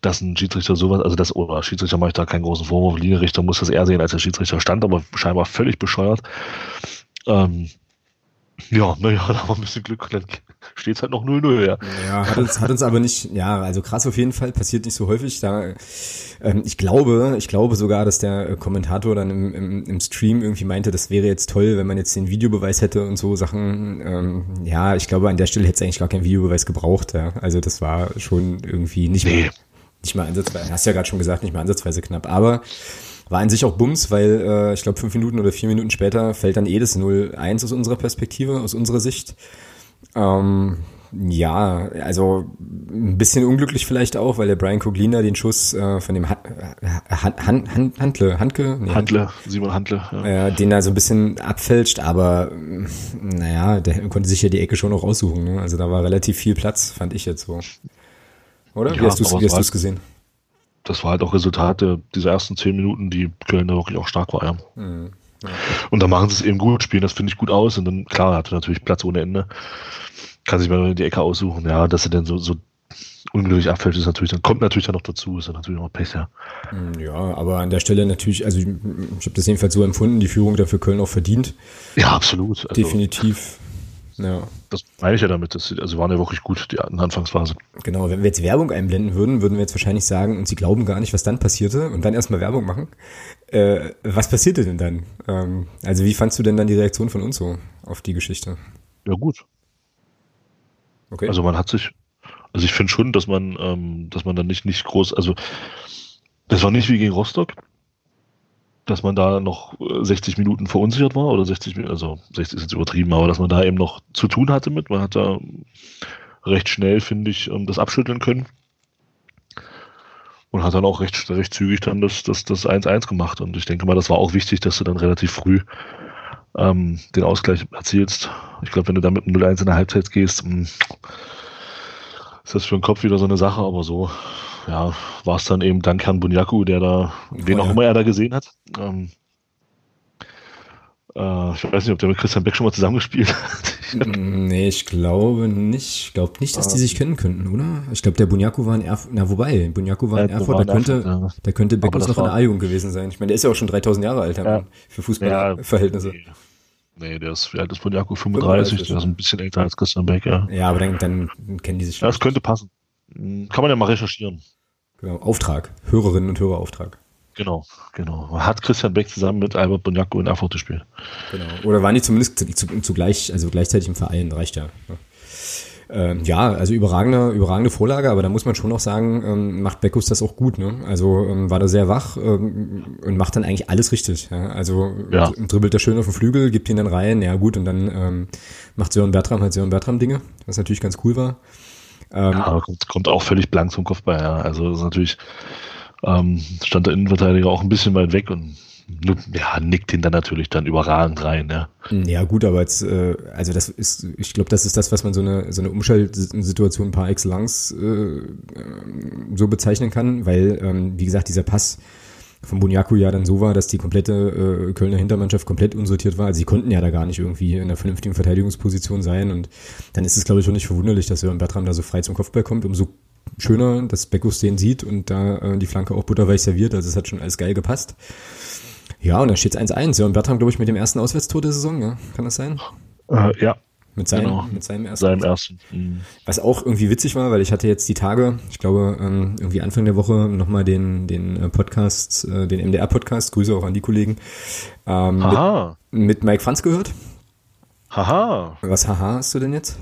dass ein Schiedsrichter sowas, also das, oder Schiedsrichter mache ich da keinen großen Vorwurf, Linienrichter muss das eher sehen, als der Schiedsrichter stand, aber scheinbar völlig bescheuert. Ähm, ja, naja, da haben wir ein bisschen Glück dann steht es halt noch 0-0, ja. Ja, hat uns, hat uns aber nicht, ja, also krass auf jeden Fall, passiert nicht so häufig. Da, ähm, ich glaube, ich glaube sogar, dass der Kommentator dann im, im, im Stream irgendwie meinte, das wäre jetzt toll, wenn man jetzt den Videobeweis hätte und so Sachen. Ähm, ja, ich glaube, an der Stelle hätte es eigentlich gar keinen Videobeweis gebraucht. Ja. Also das war schon irgendwie nicht nee. mehr nicht mal ansatzweise, hast ja gerade schon gesagt, nicht mal ansatzweise knapp, aber war an sich auch Bums, weil äh, ich glaube fünf Minuten oder vier Minuten später fällt dann eh das 0-1 aus unserer Perspektive, aus unserer Sicht. Ähm, ja, also ein bisschen unglücklich vielleicht auch, weil der Brian Kogliner den Schuss äh, von dem Han Han Han Han Handle, Handke, nee, Handle, Simon Handle, ja. äh, den da so ein bisschen abfälscht, aber naja, der konnte sich ja die Ecke schon noch raussuchen. Ne? Also da war relativ viel Platz, fand ich jetzt so. Oder? Ja, wie hast du es gesehen? Das war halt auch Resultat dieser ersten zehn Minuten, die Köln da wirklich auch stark war. Ja. Mhm. Ja. Und da machen sie es eben gut, spielen das finde ich gut aus und dann, klar, hatte natürlich Platz ohne Ende. Kann sich mal die Ecke aussuchen, ja, dass er dann so, so unglücklich abfällt, ist natürlich, dann kommt natürlich dann noch dazu, ist dann natürlich noch Pech, ja. Mhm, ja, aber an der Stelle natürlich, also ich, ich habe das jedenfalls so empfunden, die Führung dafür Köln auch verdient. Ja, absolut. Also, Definitiv. Ja. Das meine ich ja damit. Das, also waren ja wirklich gut, die Anfangsphase. Genau, wenn wir jetzt Werbung einblenden würden, würden wir jetzt wahrscheinlich sagen, und sie glauben gar nicht, was dann passierte, und dann erstmal Werbung machen. Äh, was passierte denn dann? Ähm, also wie fandst du denn dann die Reaktion von uns so auf die Geschichte? Ja, gut. Okay. Also man hat sich, also ich finde schon, dass man, ähm, dass man dann nicht, nicht groß, also das war nicht wie gegen Rostock, dass man da noch 60 äh, Minuten verunsichert war oder 60 Minuten, also 60 ist jetzt übertrieben, aber dass man da eben noch zu tun hatte mit. Man hat da recht schnell, finde ich, ähm, das abschütteln können. Und hat dann auch recht, recht zügig dann das, das, das 1-1 gemacht. Und ich denke mal, das war auch wichtig, dass du dann relativ früh ähm, den Ausgleich erzielst. Ich glaube, wenn du da mit 0-1 in der Halbzeit gehst, mh, hm, ist das für den Kopf wieder so eine Sache, aber so ja, war es dann eben dank Herrn Bunyaku, der da, wen oh, auch ja. immer er da gesehen hat. Ähm, äh, ich weiß nicht, ob der mit Christian Beck schon mal zusammengespielt hat. nee, ich glaube nicht. Ich glaube nicht, dass die sich kennen könnten, oder? Ich glaube, der Bunyaku war in Erfurt. Na, wobei, Bunyaku war in Erfurt. Da könnte, ja. da könnte Beck noch in der A-Jugend gewesen sein. Ich meine, der ist ja auch schon 3000 Jahre alt, ja. für Fußballverhältnisse. Ja, Nee, der ist, wie alt ist Bunyaku? 35, 35 der ist ein bisschen älter als Christian Beck, ja. Ja, aber dann, dann kennen die sich. Ja, das könnte passen. Kann man ja mal recherchieren. Genau, Auftrag, Hörerinnen und Hörerauftrag. Genau, genau. Hat Christian Beck zusammen mit Albert Bonjacco in Erfurt gespielt. Genau. Oder waren die zumindest zu, zu, zugleich, also gleichzeitig im Verein, reicht ja. Ähm, ja, also überragende, überragende Vorlage, aber da muss man schon noch sagen, ähm, macht Beckus das auch gut. Ne? Also ähm, war da sehr wach und macht dann eigentlich alles richtig. Ja? Also Ja. dribbelt er schön auf den Flügel, gibt ihn dann rein, ja gut, und dann macht Sören Bertram halt Sören Bertram Dinge, was natürlich ganz cool war. Ähm, Ja, kommt, kommt auch völlig blank zum Kopfball. Ja. Also ist natürlich ähm, stand der Innenverteidiger auch ein bisschen weit weg und ja, nickt ihn dann natürlich dann überragend rein. Ja. Ja gut, aber jetzt, äh, also das ist, ich glaube, das ist das, was man so eine so eine Umschaltsituation par excellence äh, ähm, so bezeichnen kann, weil ähm, wie gesagt dieser Pass von Bunyaku ja dann so war, dass die komplette äh, Kölner Hintermannschaft komplett unsortiert war. Also sie konnten ja da gar nicht irgendwie in einer vernünftigen Verteidigungsposition sein und dann ist es glaube ich schon nicht verwunderlich, dass Sören Bertram da so frei zum Kopfball kommt. Umso schöner, dass Beckus den sieht und da äh, die Flanke auch butterweich serviert. Also es hat schon alles geil gepasst. Ja, und da steht es 1-1. Sören Bertram, glaube ich, mit dem ersten Auswärtstor der Saison, ja? Kann das sein? Äh, ja, Mit seinem, Genau. mit seinem ersten. seinem ersten. Mhm. Was auch irgendwie witzig war, weil ich hatte jetzt die Tage, ich glaube, ähm, irgendwie Anfang der Woche nochmal den, den äh, Podcast, äh, den MDR-Podcast, Grüße auch an die Kollegen, ähm, mit, mit Mike Franz gehört. haha, Was haha hast du denn jetzt?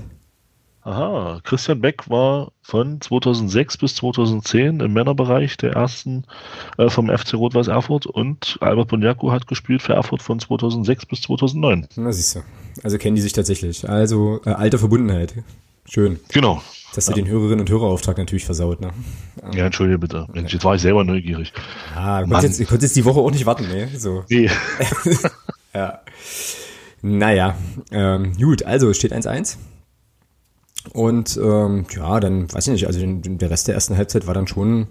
Haha. Christian Beck war von 2006 bis 2010 im Männerbereich der ersten äh, vom FC Rot-Weiß Erfurt und Albert Bonjaku hat gespielt für Erfurt von 2006 bis 2009. Na, siehst du. Also kennen die sich tatsächlich. Also äh, alte Verbundenheit. Schön. Genau. Dass du den Hörerinnen und Hörerauftrag natürlich versaut, ne? Ja, entschuldige bitte. Mensch, jetzt war ich selber neugierig. Ah, du konntest jetzt, jetzt die Woche auch nicht warten, ne? So. Nee. Ja. Naja, ähm, gut, also steht 1-1. Und ähm, ja, dann weiß ich nicht, also den, der Rest der ersten Halbzeit war dann schon,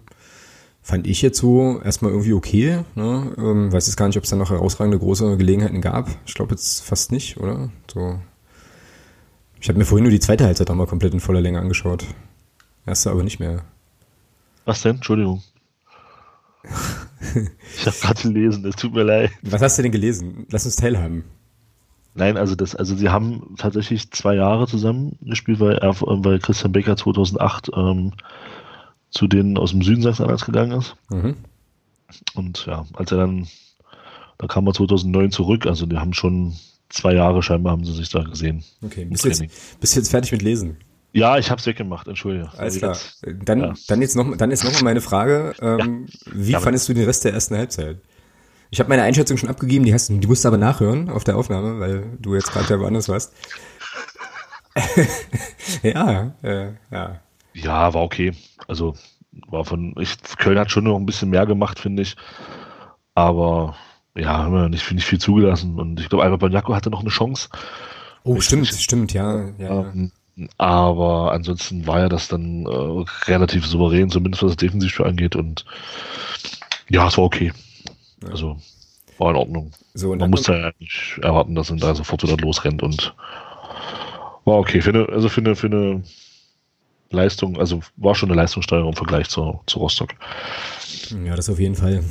fand ich jetzt so erstmal irgendwie okay. Ne? Ähm, weiß jetzt gar nicht, ob es dann noch herausragende große Gelegenheiten gab. Ich glaube jetzt fast nicht, oder? So. Ich habe mir vorhin nur die zweite Halbzeit nochmal komplett in voller Länge angeschaut. Erste aber nicht mehr. Was denn? Entschuldigung. Ich habe gerade gelesen, es tut mir leid. Was hast du denn gelesen? Lass uns teilhaben. Nein, also das, also sie haben tatsächlich zwei Jahre zusammen gespielt, weil, er, weil Christian Becker 2008 ähm, zu denen aus dem Süden Sachsen-Anhalts gegangen ist. Mhm. Und ja, als er dann, da kam er 2009 zurück, also die haben schon zwei Jahre scheinbar haben sie sich da gesehen. Okay, bist du, jetzt, bist du jetzt fertig mit Lesen? Ja, ich habe es weggemacht, entschuldige. Alles Also klar. jetzt- Dann, ja. dann jetzt noch, dann jetzt noch mal meine Frage. Ähm, Wie Ja, fandest du den Rest der ersten Halbzeit? Ich habe meine Einschätzung schon abgegeben, die, hast, die musst du aber nachhören auf der Aufnahme, weil du jetzt gerade ja woanders warst. ja, äh, ja. Ja, war okay. Also war von, ich, Köln hat schon noch ein bisschen mehr gemacht, finde ich. Aber ja, haben wir nicht, nicht viel zugelassen. Und ich glaube, Albert Banyako hatte noch eine Chance. Oh, stimmt, stimmt, ja. ja, ja. Ähm, aber ansonsten war ja das dann äh, relativ souverän, zumindest was das Defensivspiel angeht. Und ja, es war okay. Also war in Ordnung. So, Man musste ja nicht erwarten, dass er da sofort wieder losrennt und war okay. Für eine, also für eine, für eine Leistung, also war schon eine Leistungssteigerung im Vergleich zu, zu Rostock. ja, das auf jeden Fall.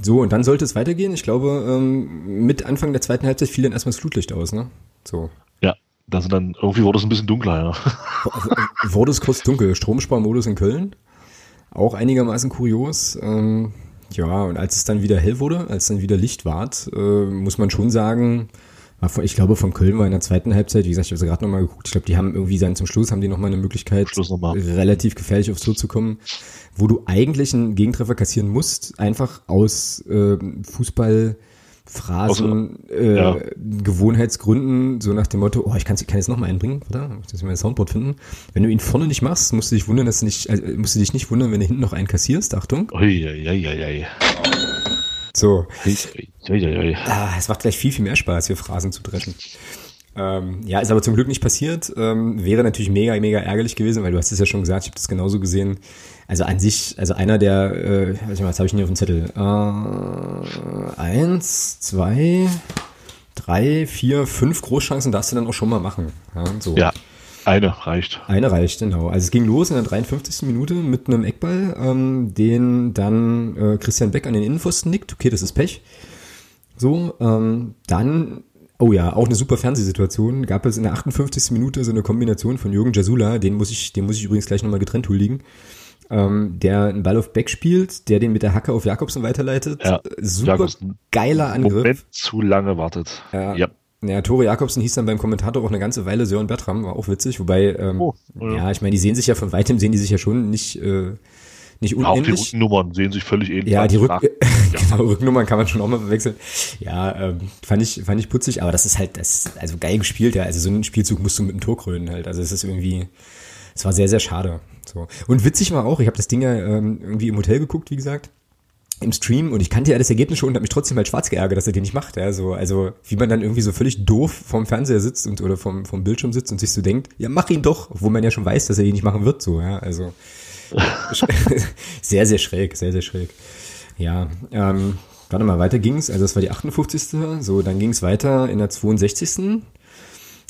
So, und dann sollte es weitergehen. Ich glaube, ähm, mit Anfang der zweiten Halbzeit fiel dann erstmal das Flutlicht aus, ne? So. Ja, das dann irgendwie wurde es ein bisschen dunkler, ja. Wurde es kurz dunkel. Stromsparmodus in Köln. Auch einigermaßen kurios. Ähm, ja, und als es dann wieder hell wurde, als dann wieder Licht ward, äh, muss man schon sagen, ich glaube, von Köln war in der zweiten Halbzeit, wie gesagt, ich habe gerade nochmal geguckt, ich glaube, die haben irgendwie dann zum Schluss, haben die nochmal eine Möglichkeit, noch relativ gefährlich aufs Tor zu kommen, wo du eigentlich einen Gegentreffer kassieren musst, einfach aus äh, Fußball. Phrasen, äh, ja. Gewohnheitsgründen, so nach dem Motto, oh, ich kann, kann jetzt nochmal einbringen, oder? Ich muss mein Soundboard finden. Wenn du ihn vorne nicht machst, musst du dich wundern, dass du nicht, also, musst du dich nicht wundern, wenn du hinten noch einen kassierst, Achtung. Uiuiuiui. So, Uiuiui. ah, es macht gleich viel, viel mehr Spaß, hier Phrasen zu dreschen. Ähm, ja, ist aber zum Glück nicht passiert. Ähm, wäre natürlich mega, mega ärgerlich gewesen, weil du hast es ja schon gesagt, ich habe das genauso gesehen. Also an sich, also einer der, äh, warte mal, was habe ich denn hier auf dem Zettel? Äh, eins, zwei, drei, vier, fünf Großchancen darfst du dann auch schon mal machen. Ja, so. Ja, eine reicht. Eine reicht, genau. Also es ging los in der 53. Minute mit einem Eckball, ähm, den dann äh, Christian Beck an den Innenpfosten nickt. Okay, das ist Pech. So, ähm, dann, oh ja, auch eine super Fernsehsituation. Gab es in der 58. Minute so eine Kombination von Jürgen Jasula, den muss ich, den muss ich übrigens gleich nochmal getrennt huldigen, ähm, der einen Ball auf Beck spielt, der den mit der Hacke auf Jakobsen weiterleitet. Ja, super Jakobsen. geiler Angriff. Moment zu lange wartet. Ja. ja. Ja, Tore Jakobsen hieß dann beim Kommentator auch eine ganze Weile Sören Bertram, war auch witzig, wobei, ähm, oh, ja. ja, ich meine, die sehen sich ja von weitem, sehen die sich ja schon nicht, äh, nicht unähnlich. Auch die Rückennummern sehen sich völlig ähnlich Ja, die Rück ja. genau, Rückennummern kann man schon auch mal verwechseln. Ja, ähm, fand ich, fand ich putzig, aber das ist halt, das, also geil gespielt, ja. Also so einen Spielzug musst du mit dem Tor krönen halt. Also es ist irgendwie, es war sehr, sehr schade. So. Und witzig war auch, ich habe das Ding ja ähm, irgendwie im Hotel geguckt, wie gesagt im Stream und ich kannte ja das Ergebnis schon und habe mich trotzdem halt schwarz geärgert, dass er den nicht macht. Ja, so, also wie man dann irgendwie so völlig doof vorm Fernseher sitzt und oder vom, vom Bildschirm sitzt und sich so denkt, ja mach ihn doch, obwohl man ja schon weiß, dass er ihn nicht machen wird. So, ja, also sehr, sehr schräg, sehr, sehr schräg. Ja, ähm, warte mal, weiter ging's. Also das war die 58. So, dann ging's weiter in der 62.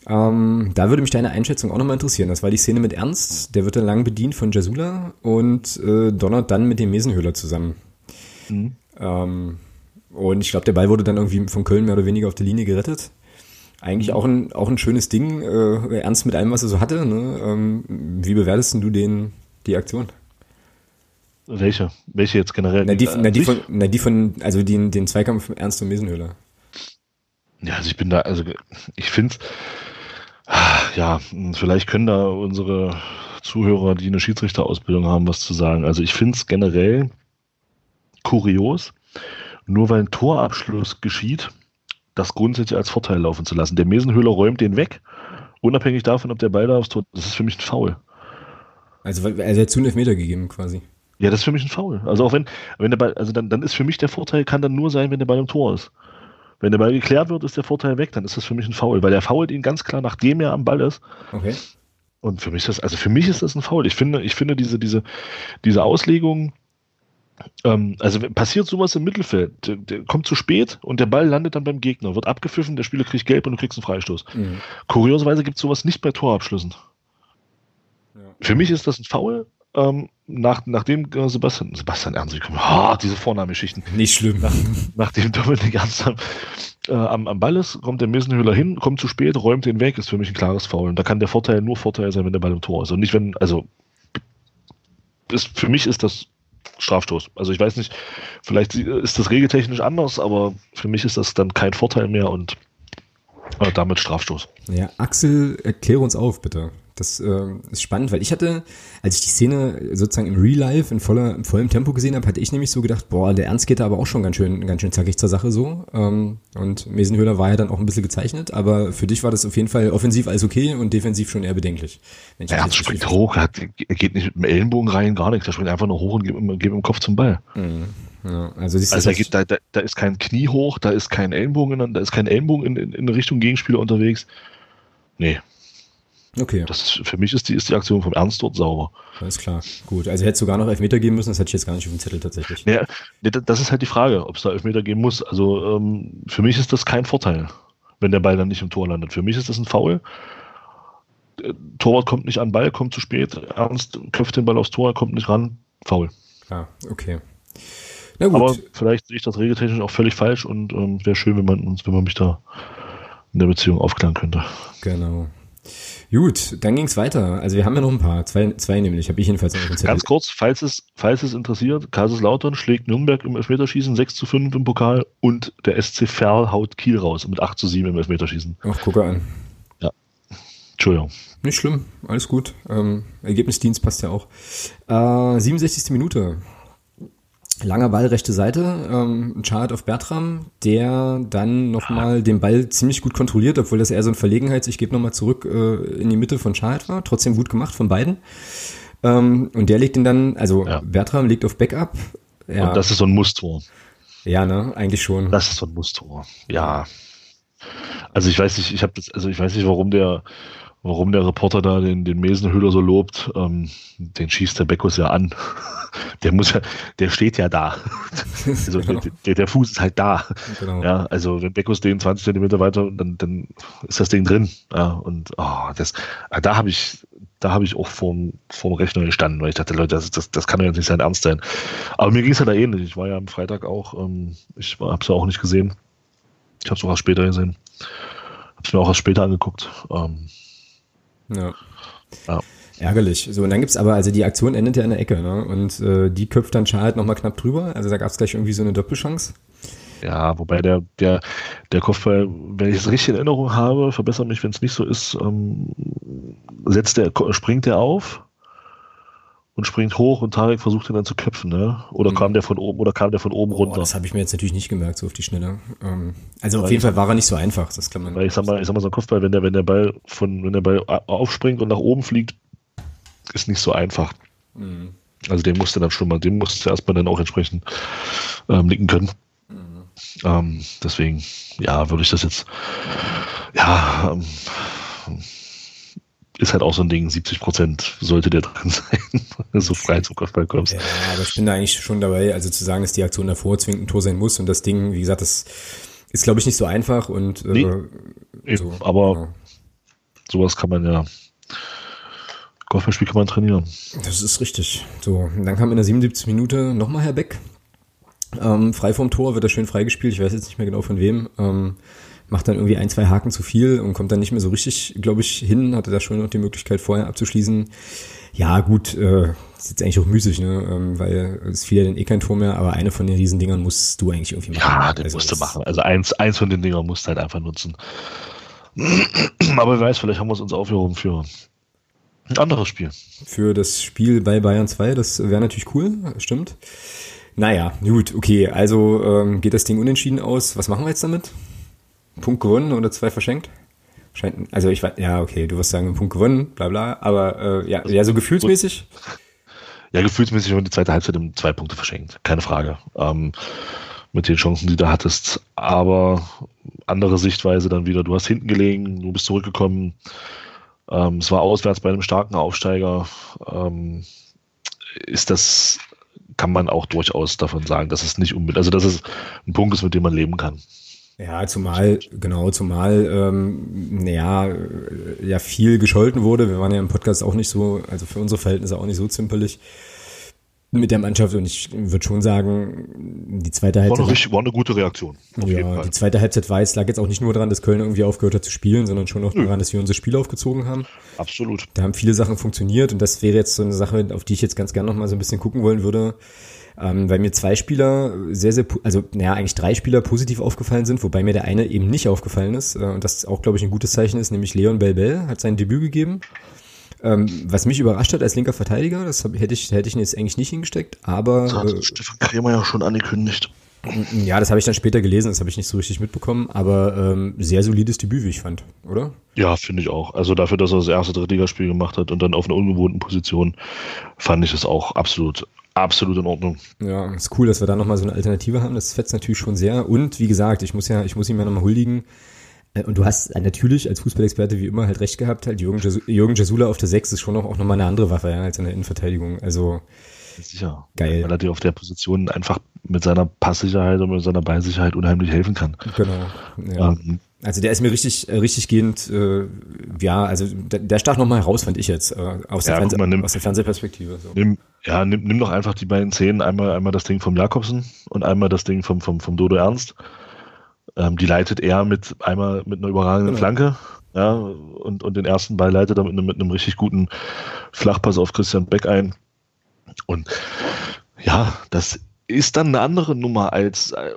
Ähm, da würde mich deine Einschätzung auch nochmal interessieren. Das war die Szene mit Ernst, der wird dann lang bedient von Jasula und äh, donnert dann mit dem Mesenhöhler zusammen. Mhm. Ähm, und ich glaube, der Ball wurde dann irgendwie von Köln mehr oder weniger auf der Linie gerettet. Eigentlich auch ein, auch ein schönes Ding, äh, ernst mit allem, was er so hatte. Ne? Ähm, wie bewertest du den, die Aktion? Welche? Welche jetzt generell? Na, die, na, die von, na, die von, also den, den Zweikampf Ernst und Mesenhöhler. Ja, also ich bin da, also ich finde ja, vielleicht können da unsere Zuhörer, die eine Schiedsrichterausbildung haben, was zu sagen. Also ich finde es generell kurios, nur weil ein Torabschluss geschieht, das grundsätzlich als Vorteil laufen zu lassen. Der Mesenhöhler räumt den weg, unabhängig davon, ob der Ball da aufs Tor. Das ist für mich ein Foul. Also, also er hat zu einen Elfmeter gegeben quasi. Ja, das ist für mich ein Foul. Also auch wenn, wenn der Ball, also dann, dann ist für mich der Vorteil, kann dann nur sein, wenn der Ball im Tor ist. Wenn der Ball geklärt wird, ist der Vorteil weg, dann ist das für mich ein Foul, weil der fault ihn ganz klar, nachdem er am Ball ist. Okay. Und für mich ist das, also für mich ist das ein Foul. Ich finde, ich finde diese, diese, diese Auslegung, ähm, also passiert sowas im Mittelfeld, der, der, kommt zu spät und der Ball landet dann beim Gegner, wird abgepfiffen, der Spieler kriegt gelb und du kriegst einen Freistoß. Mhm. Kurioserweise gibt es sowas nicht bei Torabschlüssen. Für mich ist das ein Foul. Ähm, nach, nachdem äh, Sebastian, Sebastian Ernst, oh, diese Vornameschichten. Nicht schlimm. Nach, nachdem Dominik Ernst am, äh, am, am Ball ist, kommt der Mesenhöhler hin, kommt zu spät, räumt den weg, ist für mich ein klares Foul. Und da kann der Vorteil nur Vorteil sein, wenn der Ball im Tor ist. Und nicht, wenn, also, ist, für mich ist das Strafstoß. Also ich weiß nicht, vielleicht ist das regeltechnisch anders, aber für mich ist das dann kein Vorteil mehr und äh, damit Strafstoß. Ja, Axel, erkläre uns auf, bitte. Das äh, ist spannend, weil ich hatte, als ich die Szene sozusagen im Real Life in voller, in vollem Tempo gesehen habe, hatte ich nämlich so gedacht, boah, der Ernst geht da aber auch schon ganz schön, ganz schön zackig zur Sache so. Ähm, und Mesenhöhler war ja dann auch ein bisschen gezeichnet, aber für dich war das auf jeden Fall offensiv alles okay und defensiv schon eher bedenklich. Der Ernst springt hoch, er, geht nicht mit dem Ellenbogen rein, gar nichts. Er springt einfach nur hoch und geht, geht mit dem Kopf zum Ball. Mhm. Ja, also also da, geht, da, da, da, ist kein Knie hoch, da ist kein Ellenbogen, da ist kein Ellenbogen in, in, in Richtung Gegenspieler unterwegs. Nee, Okay. Das für mich ist die, ist die Aktion vom Ernst dort sauber. Alles klar. Gut. Also hätte es sogar noch Elfmeter geben müssen, das hätte ich jetzt gar nicht auf dem Zettel tatsächlich. Ja, das ist halt die Frage, ob es da Elfmeter geben muss. Also ähm, für mich ist das kein Vorteil, wenn der Ball dann nicht im Tor landet. Für mich ist das ein Foul. Der Torwart kommt nicht an den Ball, kommt zu spät. Ernst köpft den Ball aufs Tor, kommt nicht ran. Foul. Ah, okay. Na gut. Aber vielleicht sehe ich das regeltechnisch auch völlig falsch und ähm, wäre schön, wenn man uns, wenn man mich da in der Beziehung aufklären könnte. Genau. Gut, dann ging es weiter. Also wir haben ja noch ein paar, zwei, zwei nämlich, habe ich jedenfalls noch Ganz kurz, falls es, falls es interessiert, Kaiserslautern schlägt Nürnberg im Elfmeterschießen 6 zu 5 im Pokal und der SC Verl haut Kiel raus mit 8 zu 7 im Elfmeterschießen. Ach, gucke an. Ja. Entschuldigung. Nicht schlimm, alles gut. Ähm, Ergebnisdienst passt ja auch. Äh, 67. Minute. Langer Ball, rechte Seite, ähm, Chart auf Bertram, der dann nochmal den Ball ziemlich gut kontrolliert, obwohl das eher so ein Verlegenheits, ich gebe nochmal zurück äh, in die Mitte von Chart war. Trotzdem gut gemacht von beiden. Ähm, und der legt ihn dann, also ja. Bertram legt auf Backup. Ja. Und das ist so ein Muster. Ja, ne, eigentlich schon. Das ist so ein Muster. Ja. Also ich weiß nicht, ich habe das, also ich weiß nicht, warum der, warum der Reporter da den, den Mesenhöhler so lobt. Ähm, den schießt der Beckus ja an. der muss ja, der steht ja da. also genau. der, der, Fuß ist halt da. Genau. Ja, also wenn Beckus den 20 Zentimeter weiter, dann, dann ist das Ding drin. Ja, und oh, das, ah, da habe ich, da habe ich auch vorm, vorm Rechner gestanden, weil ich dachte, Leute, das, das, das kann ja nicht sein Ernst sein. Aber mir ging es ja da ähnlich. Ich war ja am Freitag auch, ähm, ich habe es ja auch nicht gesehen. Ich habe es auch erst später gesehen. Habe es mir auch erst später angeguckt. Ähm, ja. ja. Ärgerlich. So, und dann gibt's aber, also die Aktion endet ja in der Ecke, ne? Und äh, die köpft dann Charlotte nochmal knapp drüber. Also da gab's gleich irgendwie so eine Doppelchance. Ja, wobei der, der, der Kopfball, wenn ich es richtig in Erinnerung habe, verbessere mich, wenn es nicht so ist, ähm, setzt der, springt der auf und springt hoch und Tarek versucht ihn dann zu köpfen, ne? Oder mhm. kam der von oben oder kam der von oben oh, runter? Das habe ich mir jetzt natürlich nicht gemerkt, so auf die Schnelle. Ähm, also weil auf jeden Fall war er nicht so einfach, das kann man. Weil ich sag mal, ich sag mal so ein Kopfball, wenn der, wenn der Ball von, wenn der Ball aufspringt und nach oben fliegt, ist nicht so einfach. Mhm. Also den musste dann schon mal, den musste erstmal dann auch entsprechend ähm, nicken können. Mhm. Ähm, deswegen, ja, würde ich das jetzt, ja, ähm, ist halt auch so ein Ding, 70 Prozent sollte der drin sein, so frei zum Kopfball kommst. Ja, aber ich bin da eigentlich schon dabei, also zu sagen, dass die Aktion davor zwingend ein Tor sein muss und das Ding, wie gesagt, das ist, glaube ich, nicht so einfach und nee, äh, so, aber genau. sowas kann man ja Golfballspiel kann man trainieren. Das ist richtig. So, dann kam in der 77. Minute nochmal Herr Beck. Ähm, frei vom Tor wird er schön freigespielt. Ich weiß jetzt nicht mehr genau von wem. Ähm, macht dann irgendwie ein, zwei Haken zu viel und kommt dann nicht mehr so richtig, glaube ich, hin. Hatte da schon noch die Möglichkeit, vorher abzuschließen. Ja, gut, äh, ist jetzt eigentlich auch müßig, ne? Ähm, weil es fiel ja dann eh kein Tor mehr, aber eine von den Riesendingern musst du eigentlich irgendwie machen. Ja, den also musst du machen. Also eins, eins von den Dingern musst du halt einfach nutzen. aber wer weiß, vielleicht haben wir es uns aufgehoben für ein anderes Spiel. Für das Spiel bei Bayern 2, das wäre natürlich cool, stimmt. Naja, gut, okay, also ähm, geht das Ding unentschieden aus. Was machen wir jetzt damit? Punkt gewonnen oder zwei verschenkt? Scheint, also ich weiß, ja, okay, du wirst sagen, Punkt gewonnen, bla bla, aber äh, ja, ja, so gefühlsmäßig. Ja, gefühlsmäßig haben wir die zweite Halbzeit um zwei Punkte verschenkt, keine Frage. Ähm, mit den Chancen, die du hattest. Aber andere Sichtweise dann wieder, du hast hinten gelegen, du bist zurückgekommen, ähm, es war auswärts bei einem starken Aufsteiger. Ähm, ist das, kann man auch durchaus davon sagen, dass es nicht unbedingt, also dass es ein Punkt ist, mit dem man leben kann. Ja, zumal, genau, zumal, ähm, naja, ja, viel gescholten wurde. Wir waren ja im Podcast auch nicht so, also für unsere Verhältnisse auch nicht so zimperlich mit der Mannschaft und ich würde schon sagen, die zweite Halbzeit. War eine, richtig, war eine gute Reaktion. ja, die zweite Halbzeit war es, lag jetzt auch nicht nur daran, dass Köln irgendwie aufgehört hat zu spielen, sondern schon auch daran, dass wir unser Spiel aufgezogen haben. Absolut. Da haben viele Sachen funktioniert und das wäre jetzt so eine Sache, auf die ich jetzt ganz gerne noch mal so ein bisschen gucken wollen würde. Ähm, weil mir zwei Spieler sehr, sehr, also naja, eigentlich drei Spieler positiv aufgefallen sind, wobei mir der eine eben nicht aufgefallen ist. Äh, und das auch, glaube ich, ein gutes Zeichen ist, nämlich Leon Belbel hat sein Debüt gegeben. Ähm, was mich überrascht hat als linker Verteidiger, das hab, hätte ich, hätte ich jetzt eigentlich nicht hingesteckt, aber. Das hat äh, Stefan Kremer ja schon angekündigt. Ja, das habe ich dann später gelesen, das habe ich nicht so richtig mitbekommen, aber ähm, sehr solides Debüt, wie ich fand, oder? Ja, finde ich auch. Also dafür, dass er das erste Drittligaspiel gemacht hat und dann auf einer ungewohnten Position, fand ich es auch absolut, absolut in Ordnung. Ja, ist cool, dass wir da nochmal so eine Alternative haben. Das fetzt natürlich schon sehr. Und wie gesagt, ich muss ja, ich muss ihm ja nochmal huldigen. Äh, und du hast natürlich als Fußballexperte wie immer halt recht gehabt, halt Jürgen, Jas Jürgen Jasula auf der 6 ist schon auch, auch nochmal eine andere Waffe ja, als in der Innenverteidigung. Also sicher. Geil. Weil er dir auf der Position einfach mit seiner Passsicherheit und mit seiner Beisicherheit unheimlich helfen kann. Genau. Ja. Ähm, also der ist mir richtig, äh, richtig gehend, äh, ja, also der, der stach nochmal heraus, fand ich jetzt, äh, aus, der ja, mal, nimm, aus der Fernsehperspektive. So. Nimm, ja, nimm, nimm doch einfach die beiden Szenen, einmal, einmal das Ding vom Jakobsen und einmal das Ding vom, vom, vom Dodo Ernst. Ähm, die leitet er mit einmal mit einer überragenden genau. Flanke, ja, und, und den ersten Ball leitet er mit einem, mit einem richtig guten Flachpass auf Christian Beck ein. Und ja, das ist dann eine andere Nummer als, äh,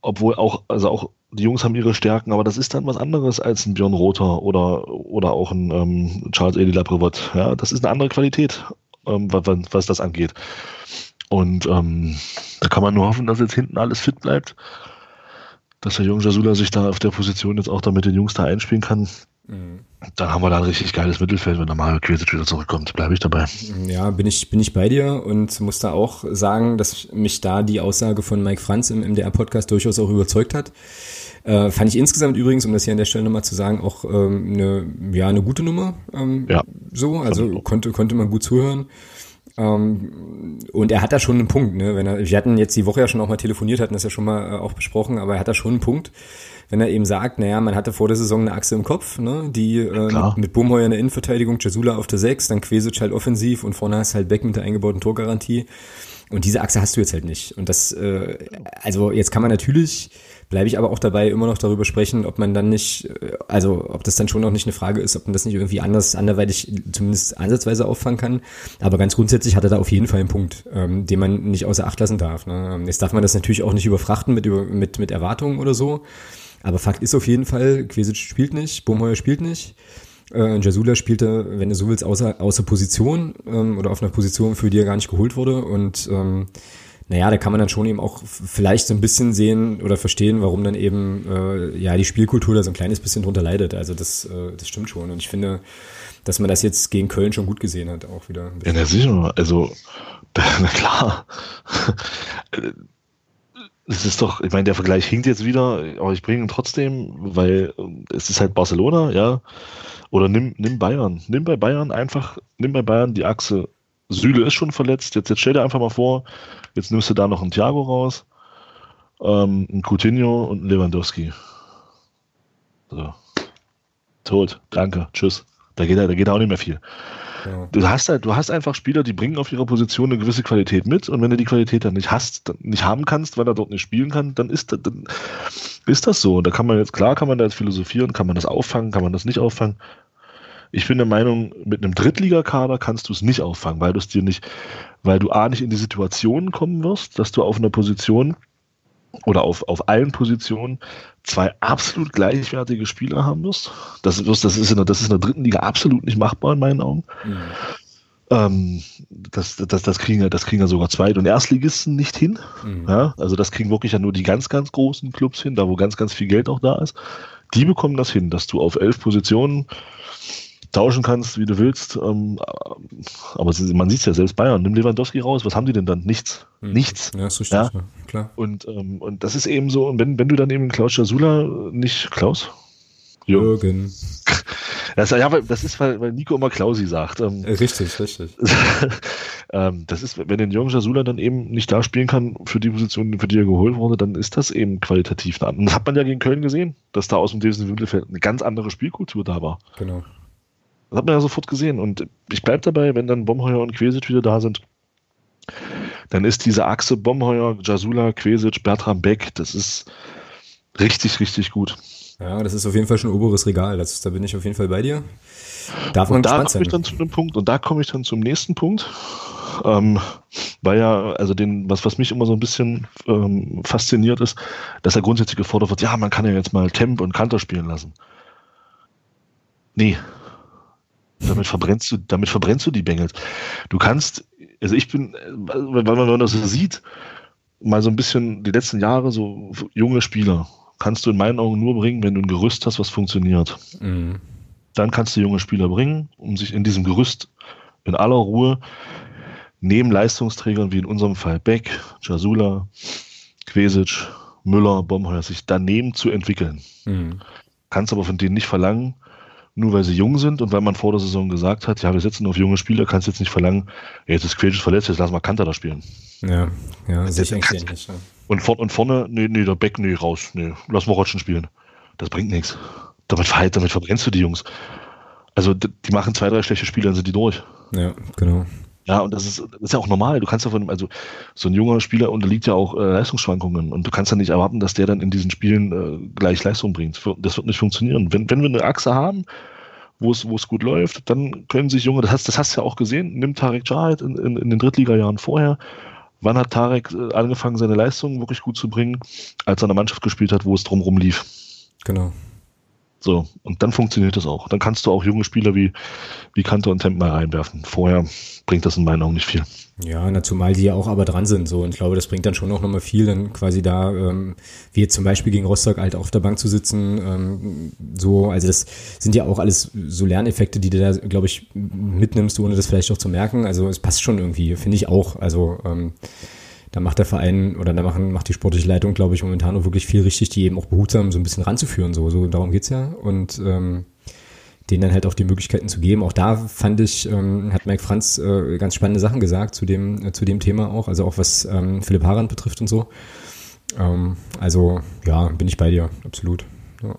obwohl auch, also auch die Jungs haben ihre Stärken, aber das ist dann was anderes als ein Björn Rother oder, oder auch ein ähm, Charles Edi Laprevot. Ja, das ist eine andere Qualität, ähm, was, was das angeht. Und ähm, da kann man nur hoffen, dass jetzt hinten alles fit bleibt dass der junge Jasula sich da auf der Position jetzt auch da mit den Jungs da einspielen kann. Mhm. Dann haben wir da ein richtig geiles Mittelfeld, wenn der Mario Kvesic wieder zurückkommt. Bleibe ich dabei. Ja, bin ich, bin ich bei dir und muss da auch sagen, dass mich da die Aussage von Mike Franz im MDR-Podcast durchaus auch überzeugt hat. Äh, fand ich insgesamt übrigens, um das hier an der Stelle nochmal zu sagen, auch ähm, eine, ja, eine gute Nummer. Ähm, ja. So, also konnte, konnte man gut zuhören. Ähm, und er hat da schon einen Punkt, ne? Wenn er, wir hatten jetzt die Woche ja schon auch mal telefoniert, hatten das ja schon mal äh, auch besprochen, aber er hat da schon einen Punkt, wenn er eben sagt, naja, man hatte vor der Saison eine Achse im Kopf, ne? Die äh, mit, mit Bumheuer in der Innenverteidigung, Jasula auf der 6, dann Quesic halt offensiv und vorne hast halt Beck mit der eingebauten Torgarantie. Und diese Achse hast du jetzt halt nicht. Und das, äh, also jetzt kann man natürlich, bleibe ich aber auch dabei, immer noch darüber sprechen, ob man dann nicht, äh, also ob das dann schon noch nicht eine Frage ist, ob man das nicht irgendwie anders, anderweitig zumindest ansatzweise auffangen kann. Aber ganz grundsätzlich hat er da auf jeden Fall einen Punkt, ähm, den man nicht außer Acht lassen darf. Ne? Jetzt darf man das natürlich auch nicht überfrachten mit, mit, mit Erwartungen oder so. Aber Fakt ist auf jeden Fall, Quesic spielt nicht, Bumheuer spielt nicht. Äh, Jasula spielte, wenn du so willst, außer, außer Position ähm, oder auf einer Position, für die er gar nicht geholt wurde. Und ähm, naja, da kann man dann schon eben auch vielleicht so ein bisschen sehen oder verstehen, warum dann eben äh, ja die Spielkultur da so ein kleines bisschen drunter leidet. Also das, äh, das stimmt schon. Und ich finde, dass man das jetzt gegen Köln schon gut gesehen hat, auch wieder. Ja, na sicher. Also, na klar. Es ist doch, ich meine, der Vergleich hinkt jetzt wieder, aber ich bringe ihn trotzdem, weil es ist halt Barcelona, ja. Oder nimm, nimm Bayern. Nimm bei Bayern einfach, nimm bei Bayern die Achse. Süle ist schon verletzt. Jetzt, jetzt stell dir einfach mal vor, jetzt nimmst du da noch einen Thiago raus, ähm, einen Coutinho und einen Lewandowski. So. Tot. Danke. Tschüss. Da geht, da geht auch nicht mehr viel. Ja. Du hast halt, du hast einfach Spieler, die bringen auf ihrer Position eine gewisse Qualität mit und wenn du die Qualität dann nicht hast, nicht haben kannst, weil er dort nicht spielen kann, dann ist, dann ist das so. Und da kann man jetzt, klar kann man da jetzt philosophieren, kann man das auffangen, kann man das nicht auffangen. Ich bin der Meinung, mit einem Drittligakader kannst du es nicht auffangen, weil du es dir nicht, weil du A nicht in die Situation kommen wirst, dass du auf einer Position oder auf, auf allen Positionen zwei absolut gleichwertige Spieler haben wirst. Das, das, ist in der, das ist in der dritten Liga absolut nicht machbar in meinen Augen. Mhm. Ähm, das, das, das, kriegen ja, das kriegen ja sogar Zweit- und Erstligisten nicht hin. Mhm. Ja, also das kriegen wirklich ja nur die ganz, ganz großen Clubs hin, da wo ganz, ganz viel Geld auch da ist. Die bekommen das hin, dass du auf elf Positionen tauschen kannst, wie du willst. Ähm, aber man sieht es ja selbst Bayern. Nimm Lewandowski raus, was haben die denn dann? Nichts. Mhm. Nichts. Ja, ist richtig, ja? ja. klar. Und, ähm, und das ist eben so, und wenn, wenn du dann eben Klaus Jasula, nicht Klaus? Jürgen. Das, ja, das ist, weil, weil Nico immer Klausi sagt. Ähm, äh, richtig, richtig. ähm, das ist, wenn den Jürgen Jasula dann eben nicht da spielen kann für die Position, für die er geholt wurde, dann ist das eben qualitativ. Und das hat man ja gegen Köln gesehen, dass da aus dem defensiven Mittelfeld eine ganz andere Spielkultur da war. Genau. Das hat man ja sofort gesehen. Und ich bleibe dabei, wenn dann Bomheuer und Quesic wieder da sind, dann ist diese Achse Bomheuer, Jasula, Quesic, Bertram Beck, das ist richtig, richtig gut. Ja, das ist auf jeden Fall schon ein oberes Regal. Das, da bin ich auf jeden Fall bei dir. Darf man und da komme ich dann zu dem Punkt und da komme ich dann zum nächsten Punkt. Ähm, weil ja, also den, was, was mich immer so ein bisschen ähm, fasziniert ist, dass er grundsätzlich gefordert wird, ja, man kann ja jetzt mal Temp und Kanter spielen lassen. Nee, damit verbrennst du, damit verbrennst du die Bengals. Du kannst, also ich bin, weil man das so sieht, mal so ein bisschen die letzten Jahre so junge Spieler kannst du in meinen Augen nur bringen, wenn du ein Gerüst hast, was funktioniert. Mhm. Dann kannst du junge Spieler bringen, um sich in diesem Gerüst in aller Ruhe neben Leistungsträgern wie in unserem Fall Beck, Jasula, Quesic, Müller, Bomheuer sich daneben zu entwickeln. Mhm. Kannst aber von denen nicht verlangen, nur weil sie jung sind und weil man vor der Saison gesagt hat, ja, wir setzen auf junge Spieler, kannst jetzt nicht verlangen, jetzt ist Quetsch verletzt, jetzt lass mal Kanter da spielen. Ja, ja, sicher ähnlich. Ja. Und, vor, und vorne, nee, nee, der Beck, nee, raus, nee, lass mal Rotschen spielen. Das bringt nichts. Damit, damit verbrennst du die Jungs. Also, die machen zwei, drei schlechte Spiele, dann sind die durch. Ja, genau. Ja, und das ist, das ist ja auch normal. Du kannst davon, also so ein junger Spieler unterliegt ja auch äh, Leistungsschwankungen und du kannst ja nicht erwarten, dass der dann in diesen Spielen äh, gleich Leistung bringt. Das wird nicht funktionieren. Wenn, wenn wir eine Achse haben, wo es, wo es gut läuft, dann können sich Junge, das hast, das hast du ja auch gesehen, nimmt Tarek Jahed in, in, in den Drittliga-Jahren vorher. Wann hat Tarek äh, angefangen, seine Leistungen wirklich gut zu bringen, als er in einer Mannschaft gespielt hat, wo es drumherum lief? Genau. So, und dann funktioniert das auch. Dann kannst du auch junge Spieler wie, wie Kanter und Temp mal reinwerfen. Vorher bringt das in meinen Augen nicht viel. Ja, na, zumal die ja auch aber dran sind, so. Und ich glaube, das bringt dann schon auch nochmal viel, dann quasi da, ähm, wie jetzt zum Beispiel gegen Rostock halt auf der Bank zu sitzen, ähm, so. Also das sind ja auch alles so Lerneffekte, die du da, glaube ich, mitnimmst, ohne das vielleicht auch zu merken. Also es passt schon irgendwie, finde ich auch. Also, ähm, da macht der Verein oder da machen, macht die sportliche Leitung, glaube ich, momentan auch wirklich viel richtig, die eben auch behutsam so ein bisschen ranzuführen. So, so darum geht's ja. Und ähm, denen dann halt auch die Möglichkeiten zu geben. Auch da fand ich, ähm, hat Mike Franz äh, ganz spannende Sachen gesagt zu dem, äh, zu dem Thema auch, also auch was ähm, Philipp Harand betrifft und so. Ähm, also ja, bin ich bei dir, absolut. Ja.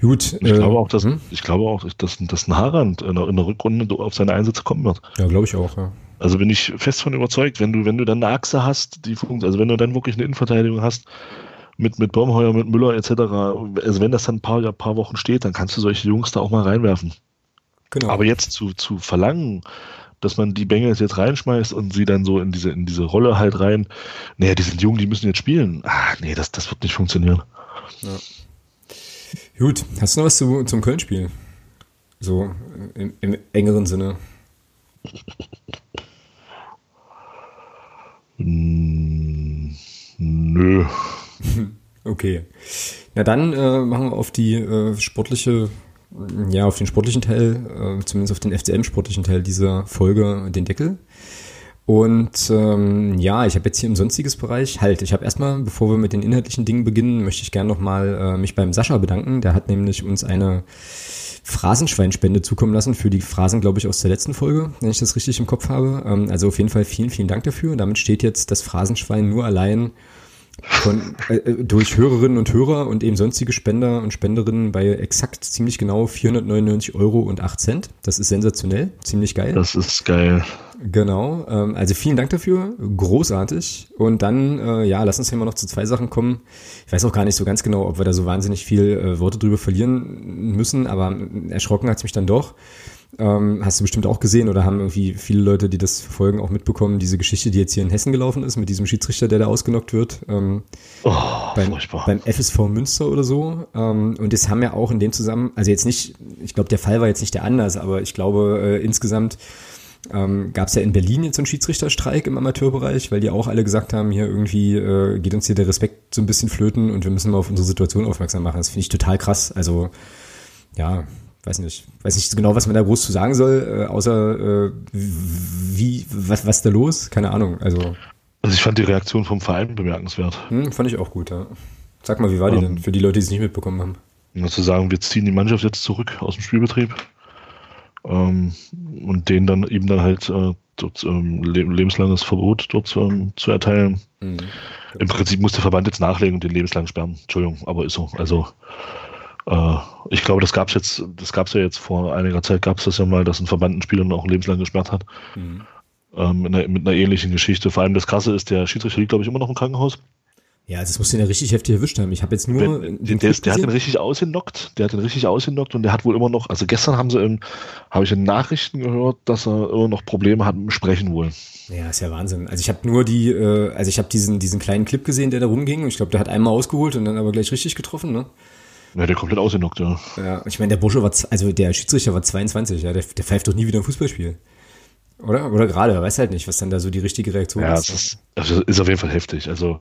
Gut. Ich äh, glaube auch, dass hm? ich glaube auch, dass, dass ein Harand in der, in der Rückrunde auf seine Einsätze kommen wird. Ja, glaube ich auch, ja. Also bin ich fest von überzeugt, wenn du, wenn du dann eine Achse hast, die funktioniert, also wenn du dann wirklich eine Innenverteidigung hast, mit, mit Baumheuer, mit Müller etc., also wenn das dann ein paar, ein paar Wochen steht, dann kannst du solche Jungs da auch mal reinwerfen. Genau. Aber jetzt zu, zu verlangen, dass man die Bengals jetzt reinschmeißt und sie dann so in diese, in diese Rolle halt rein, naja, die sind jung, die müssen jetzt spielen. Ah, nee, das, das wird nicht funktionieren. Ja. Gut, hast du noch was zu, zum Köln-Spiel? So im, im engeren Sinne. Hm, nö. Okay. Na dann äh, machen wir auf die äh, sportliche, ja, auf den sportlichen Teil, äh, zumindest auf den FCM-sportlichen Teil dieser Folge den Deckel. Und ähm, ja, ich habe jetzt hier im sonstiges Bereich halt. Ich habe erstmal, bevor wir mit den inhaltlichen Dingen beginnen, möchte ich gerne nochmal äh, mich beim Sascha bedanken. Der hat nämlich uns eine Phrasenschweinspende zukommen lassen für die Phrasen, glaube ich, aus der letzten Folge, wenn ich das richtig im Kopf habe. Ähm, also auf jeden Fall vielen, vielen Dank dafür. Damit steht jetzt das Phrasenschwein nur allein von, äh, äh, durch Hörerinnen und Hörer und eben sonstige Spender und Spenderinnen bei exakt ziemlich genau 499 Euro und 8 Cent. Das ist sensationell, ziemlich geil. Das ist geil. Genau, ähm, also vielen Dank dafür, großartig. Und dann, äh, ja, lass uns hier mal noch zu zwei Sachen kommen. Ich weiß auch gar nicht so ganz genau, ob wir da so wahnsinnig viel äh, Worte drüber verlieren müssen, aber erschrocken hat es mich dann doch. Ähm, hast du bestimmt auch gesehen oder haben irgendwie viele Leute, die das verfolgen, auch mitbekommen, diese Geschichte, die jetzt hier in Hessen gelaufen ist, mit diesem Schiedsrichter, der da ausgenockt wird. Ähm, oh, beim, beim, FSV Münster oder so. Ähm, und das haben ja auch in dem Zusammenhang, also jetzt nicht, ich glaube, der Fall war jetzt nicht der anders, aber ich glaube, äh, insgesamt ähm, gab es ja in Berlin jetzt so einen Schiedsrichterstreik im Amateurbereich, weil die auch alle gesagt haben, hier irgendwie äh, geht uns hier der Respekt so ein bisschen flöten und wir müssen mal auf unsere Situation aufmerksam machen. Das finde ich total krass. Also ja, weiß nicht, weiß nicht genau, was man da groß zu sagen soll, äh, außer äh, wie, was, was da los? Keine Ahnung. Also, also ich fand die Reaktion vom Verein bemerkenswert. Hm, fand ich auch gut, ja. Sag mal, wie war die ähm, denn für die Leute, die es nicht mitbekommen haben? Ja, zu sagen, wir ziehen die Mannschaft jetzt zurück aus dem Spielbetrieb ähm, und denen dann eben dann halt äh, dort ähm, lebenslanges Verbot dort ähm, zu erteilen. Mhm. Im Prinzip muss der Verband jetzt nachlegen und den lebenslang sperren. Entschuldigung, aber ist so. Also ich glaube, das gab es jetzt, das gab es ja jetzt vor einiger Zeit, gab es das ja mal, dass ein Verband einen Spieler noch lebenslang gesperrt hat. Mhm. Ähm, mit, einer, mit, einer, ähnlichen Geschichte. Vor allem das Krasse ist, der Schiedsrichter liegt, glaube ich, immer noch im Krankenhaus. Ja, also das muss den ja richtig heftig erwischt haben. Ich habe jetzt nur. Wenn, den der, der hat den richtig ausgenockt. Der hat den richtig ausgenockt und der hat wohl immer noch, also gestern haben sie habe ich in Nachrichten gehört, dass er immer noch Probleme hat mit dem Sprechen wohl. Ja, ist ja Wahnsinn. Also ich habe nur die, äh, also ich habe diesen, diesen kleinen Clip gesehen, der da rumging und ich glaube, der hat einmal ausgeholt und dann aber gleich richtig getroffen, ne? Ja, der komplett ausgenockt, ja. Ja, ich meine, der Bursche war, also der Schiedsrichter war 22, ja, der, der pfeift doch nie wieder ein Fußballspiel. Oder? Oder gerade, weiß halt nicht, was dann da so die richtige Reaktion ja, ist. Ja, ist, also ist auf jeden Fall heftig. Also,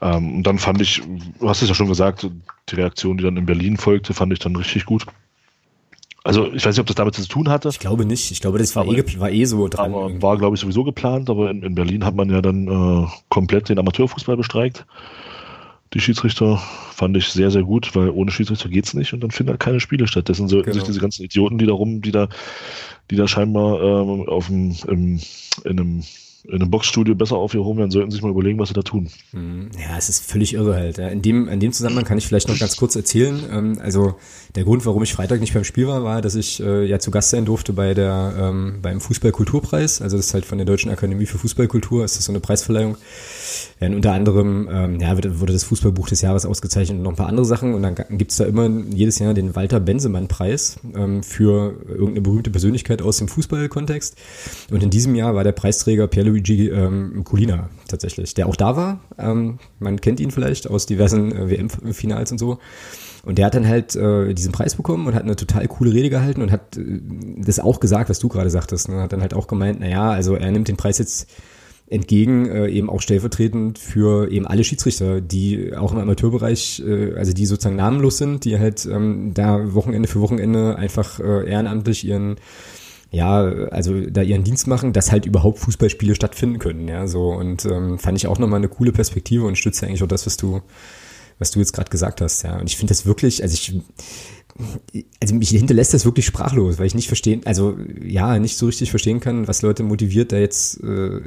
ähm, und dann fand ich, du hast es ja schon gesagt, die Reaktion, die dann in Berlin folgte, fand ich dann richtig gut. Also ich weiß nicht, ob das damit zu tun hatte. Ich glaube nicht. Ich glaube, das war, aber, eh, war eh so dran. Aber war, glaube ich, sowieso geplant. Aber in, in Berlin hat man ja dann äh, komplett den Amateurfußball bestreikt die Schiedsrichter fand ich sehr, sehr gut, weil ohne Schiedsrichter geht's nicht und dann finden halt keine Spiele statt. Dessen sollten genau. sich diese ganzen Idioten, die da rum, die da, die da scheinbar ähm, auf dem, im, in einem in einem Boxstudio besser aufgehoben werden, sollten sich mal überlegen, was sie da tun. Mhm. Ja, es ist völlig irre halt. In dem, in dem Zusammenhang kann ich vielleicht noch ganz kurz erzählen. Ähm, also der Grund, warum ich Freitag nicht beim Spiel war, war, dass ich äh, ja zu Gast sein durfte bei der ähm, beim Fußballkulturpreis. Also das ist halt von der Deutschen Akademie für Fußballkultur. Es ist so eine Preisverleihung. Ja, unter anderem ähm, ja, wurde das Fußballbuch des Jahres ausgezeichnet und noch ein paar andere Sachen. Und dann gibt's da immer jedes Jahr den Walter Bensemann-Preis für irgendeine berühmte Persönlichkeit aus dem Fußballkontext. Und in diesem Jahr war der Preisträger Pierluigi ähm, Colina tatsächlich, der auch da war. Ähm, man kennt ihn vielleicht aus diversen äh, WM-Finals und so. Und der hat dann halt äh, diesen Preis bekommen und hat eine total coole Rede gehalten und hat äh, das auch gesagt, was du gerade sagtest. Ne? Hat dann halt auch gemeint, naja, also er nimmt den Preis jetzt entgegen, äh, eben auch stellvertretend für eben alle Schiedsrichter, die auch im Amateurbereich, äh, also die sozusagen namenlos sind, die halt ähm, da Wochenende für Wochenende einfach äh, ehrenamtlich ihren ja, also da ihren Dienst machen, dass halt überhaupt Fußballspiele stattfinden können, ja, so und ähm, fand ich auch nochmal eine coole Perspektive und stütze eigentlich auch das, was du was du jetzt gerade gesagt hast, ja. Und ich finde das wirklich, also ich, also mich hinterlässt das wirklich sprachlos, weil ich nicht verstehen, also ja, nicht so richtig verstehen kann, was Leute motiviert, da jetzt äh,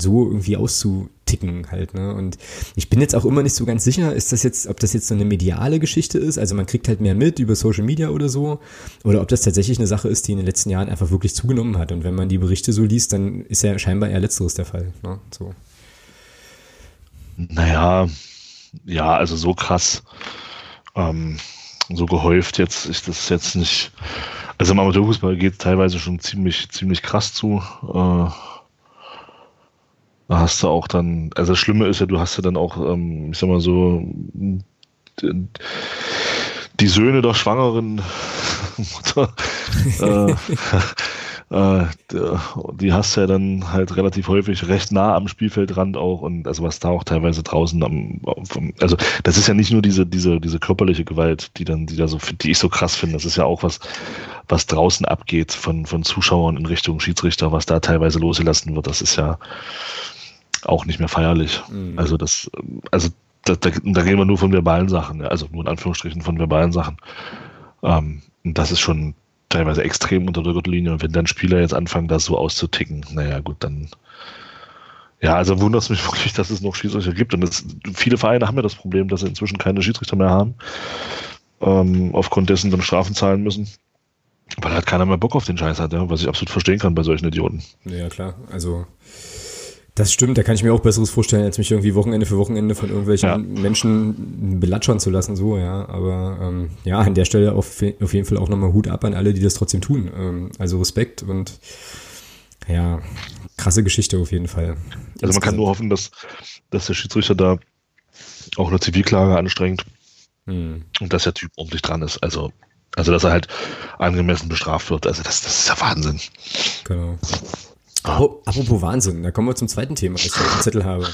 so irgendwie auszutilgen ticken halt, ne? Und ich bin jetzt auch immer nicht so ganz sicher, ist das jetzt, ob das jetzt so eine mediale Geschichte ist, also man kriegt halt mehr mit über Social Media oder so, oder ob das tatsächlich eine Sache ist, die in den letzten Jahren einfach wirklich zugenommen hat. Und wenn man die Berichte so liest, dann ist ja scheinbar eher letzteres der Fall, ne? So. Naja, ja, also so krass, ähm, so gehäuft jetzt ist das jetzt nicht. Also im Amateurfußball geht teilweise schon ziemlich, ziemlich krass zu. Äh, da hast du auch dann, also das Schlimme ist ja, du hast ja dann auch, ähm, ich sag mal so, die, Söhne der schwangeren Mutter, äh, äh, die hast du ja dann halt relativ häufig recht nah am Spielfeldrand auch und also was da auch teilweise draußen am, also das ist ja nicht nur diese, diese, diese körperliche Gewalt, die dann, die da so, die ich so krass finde, das ist ja auch was, was draußen abgeht von, von Zuschauern in Richtung Schiedsrichter, was da teilweise losgelassen wird, das ist ja auch nicht mehr feierlich. Mhm. Also das, also da, da, da reden wir nur von verbalen Sachen, also nur in Anführungsstrichen von verbalen Sachen. Ähm, und das ist schon teilweise extrem unter der Gürtellinie. Und wenn dann Spieler jetzt anfangen, das so auszuticken, naja, gut, dann. Ja, also wundert es mich wirklich, dass es noch Schiedsrichter gibt. Und das, viele Vereine haben ja das Problem, dass sie inzwischen keine Schiedsrichter mehr haben. Ähm, aufgrund dessen dann Strafen zahlen müssen. Weil halt keiner mehr Bock auf den Scheiß hat, ja, was ich absolut verstehen kann bei solchen Idioten. Ja, klar. Also das stimmt, da kann ich mir auch Besseres vorstellen, als mich irgendwie Wochenende für Wochenende von irgendwelchen ja. Menschen belatschern zu lassen, so, ja. Aber ähm, ja, an der Stelle auf, auf jeden Fall auch nochmal Hut ab an alle, die das trotzdem tun. Ähm, also Respekt und ja, krasse Geschichte auf jeden Fall. Also man kann nur hoffen, dass, dass der Schiedsrichter da auch eine Zivilklage anstrengt hm. und dass der Typ ordentlich dran ist. Also, also dass er halt angemessen bestraft wird. Also das, das ist ja Wahnsinn. Genau. Apropos Wahnsinn, da kommen wir zum zweiten Thema, das ich auf dem Zettel habe.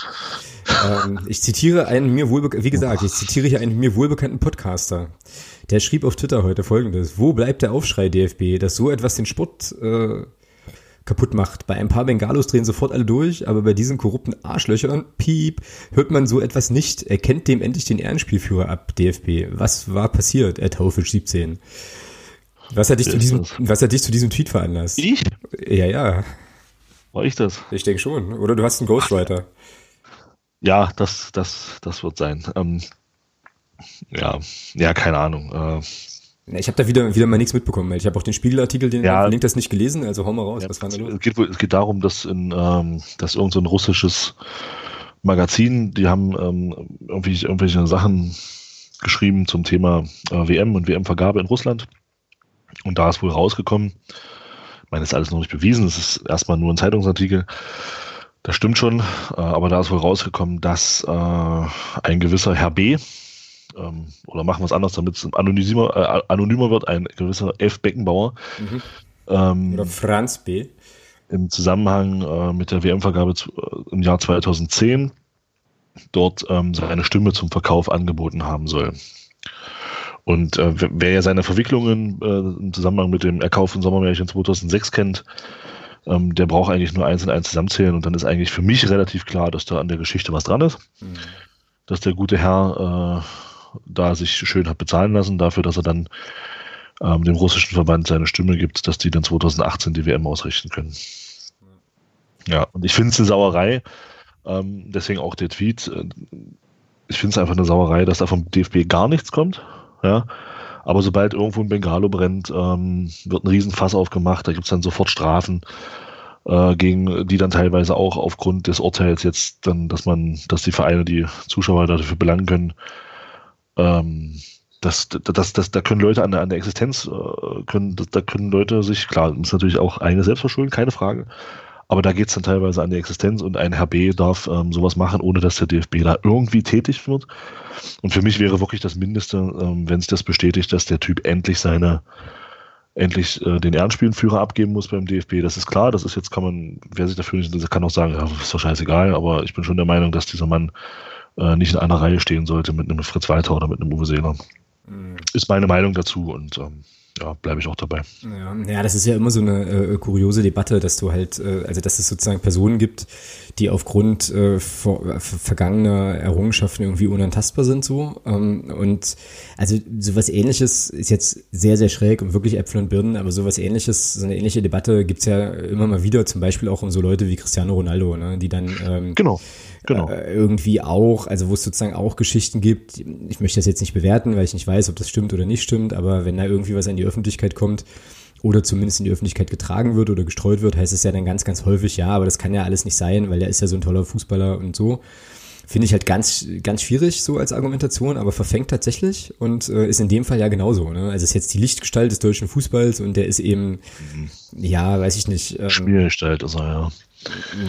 Ähm, ich zitiere einen mir wohlbekannten, wie gesagt, ich zitiere hier einen mir wohlbekannten Podcaster. Der schrieb auf Twitter heute folgendes. Wo bleibt der Aufschrei DFB, dass so etwas den Sport äh, kaputt macht? Bei ein paar Bengalos drehen sofort alle durch, aber bei diesen korrupten Arschlöchern, piep, hört man so etwas nicht. Er kennt dem endlich den Ehrenspielführer ab, DFB. Was war passiert, Ed Haufisch 17? Was hat dich zu diesem, was hat dich zu diesem Tweet veranlasst? Ich? Ja, ja. War ich das? Ich denke schon. Oder du hast einen Ghostwriter. Ja, das, das, das wird sein. Ähm, ja, ja, keine Ahnung. Äh, ich habe da wieder, wieder mal nichts mitbekommen. Ich habe auch den Spiegelartikel, den ja, verlinkt das nicht gelesen, also hau mal raus. Ja, was war da los? Es geht, es geht darum, dass in ähm, dass irgend so ein russisches Magazin, die haben ähm, irgendwie irgendwelche Sachen geschrieben zum Thema äh, WM und WM-Vergabe in Russland. Und da ist wohl rausgekommen, meine, das ist alles noch nicht bewiesen, es ist erstmal nur ein Zeitungsartikel. Das stimmt schon, äh, aber da ist wohl rausgekommen, dass äh, ein gewisser Herr B., ähm, oder machen wir es anders, damit es anonymer, äh, anonymer wird, ein gewisser F. Beckenbauer. Mhm. Ähm, oder Franz B. Im Zusammenhang mit der WM-Vergabe im Jahr 2010 dort ähm, seine Stimme zum Verkauf angeboten haben soll. Und äh, wer ja seine Verwicklungen äh, im Zusammenhang mit dem Erkauf von Sommermärchen 2006 kennt, ähm, der braucht eigentlich nur eins und eins zusammenzählen und dann ist eigentlich für mich relativ klar, dass da an der Geschichte was dran ist. Mhm. Dass der gute Herr äh, da sich schön hat bezahlen lassen dafür, dass er dann ähm, dem russischen Verband seine Stimme gibt, dass die dann 2018 die WM ausrichten können. Ja, und ich finde es eine Sauerei, ähm, deswegen auch der Tweet. Äh, ich finde es einfach eine Sauerei, dass da vom DFB gar nichts kommt. Ja? Aber sobald irgendwo ein Bengalo brennt, ähm, wird ein Riesenfass aufgemacht, da gibt es dann sofort Strafen, äh, gegen die dann teilweise auch aufgrund des Urteils jetzt dann, dass man, dass die Vereine die Zuschauer dafür belangen können. Ähm, das, das, das, da können Leute an der, an der Existenz, äh, können, da können Leute sich, klar, ist natürlich auch eine Selbstverschulden, keine Frage. Aber da geht es dann teilweise an die Existenz und ein Herr B darf ähm, sowas machen, ohne dass der DFB da irgendwie tätig wird. Und für mich wäre wirklich das Mindeste, ähm, wenn es das bestätigt, dass der Typ endlich seine, endlich äh, den Ehrenspielenführer abgeben muss beim DFB. Das ist klar, das ist jetzt, kann man, wer sich dafür nicht, kann auch sagen, ja, ist doch scheißegal, aber ich bin schon der Meinung, dass dieser Mann äh, nicht in einer Reihe stehen sollte mit einem Fritz Walter oder mit einem Uwe Seeler. Mhm. Ist meine Meinung dazu und ähm, ja, bleibe ich auch dabei. Ja, ja, das ist ja immer so eine äh, kuriose Debatte, dass du halt, äh, also dass es sozusagen Personen gibt, die aufgrund äh, vor, vergangener Errungenschaften irgendwie unantastbar sind so. Ähm, und also sowas ähnliches ist jetzt sehr, sehr schräg und wirklich Äpfel und Birnen, aber sowas ähnliches, so eine ähnliche Debatte gibt's ja immer mal wieder, zum Beispiel auch um so Leute wie Cristiano Ronaldo, ne, die dann ähm, genau. Genau. Äh, irgendwie auch, also wo es sozusagen auch Geschichten gibt. Ich möchte das jetzt nicht bewerten, weil ich nicht weiß, ob das stimmt oder nicht stimmt, aber wenn da irgendwie was in die Öffentlichkeit kommt, oder zumindest in die Öffentlichkeit getragen wird oder gestreut wird, heißt es ja dann ganz, ganz häufig, ja, aber das kann ja alles nicht sein, weil der ist ja so ein toller Fußballer und so. Finde ich halt ganz, ganz schwierig so als Argumentation, aber verfängt tatsächlich und äh, ist in dem Fall ja genauso. Ne? Also ist jetzt die Lichtgestalt des deutschen Fußballs und der ist eben, mhm. ja, weiß ich nicht. Ähm, Spielgestalt ist er, ja.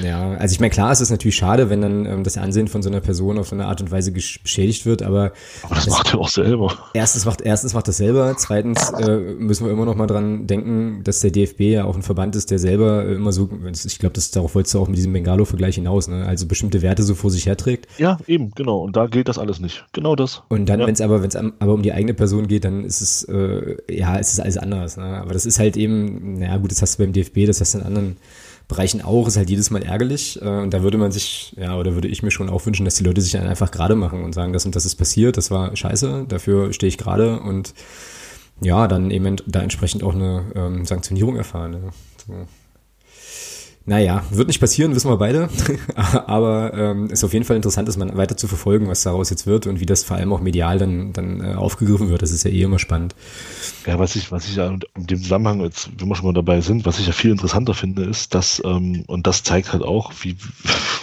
Ja, also ich meine, klar, es ist natürlich schade, wenn dann ähm, das Ansehen von so einer Person auf so eine Art und Weise beschädigt wird, aber. Aber das, das macht er auch selber. Erstens macht, erstens macht das selber. Zweitens äh, müssen wir immer noch mal dran denken, dass der DFB ja auch ein Verband ist, der selber äh, immer so, ich glaube, das darauf wolltest du auch mit diesem Bengalo-Vergleich hinaus, ne? Also bestimmte Werte so vor sich herträgt. Ja, eben, genau. Und da gilt das alles nicht. Genau das. Und dann, ja. wenn es aber, wenn es aber um die eigene Person geht, dann ist es, äh, ja, ist es alles anders. Ne? Aber das ist halt eben, naja, gut, das hast du beim DFB, das hast du in anderen Bereichen auch, ist halt jedes Mal ärgerlich. Äh, und da würde man sich, ja, oder würde ich mir schon auch wünschen, dass die Leute sich dann einfach gerade machen und sagen, das und das ist passiert, das war scheiße, dafür stehe ich gerade und ja, dann eben da entsprechend auch eine ähm, Sanktionierung erfahren. Ja. So. Naja, wird nicht passieren, wissen wir beide. Aber ähm, ist auf jeden Fall interessant, das mal weiter zu verfolgen, was daraus jetzt wird und wie das vor allem auch medial dann, dann äh, aufgegriffen wird. Das ist ja eh immer spannend. Ja, was ich, was ich ja in dem Zusammenhang, jetzt, wenn wir schon mal dabei sind, was ich ja viel interessanter finde, ist, dass, ähm, und das zeigt halt auch, wie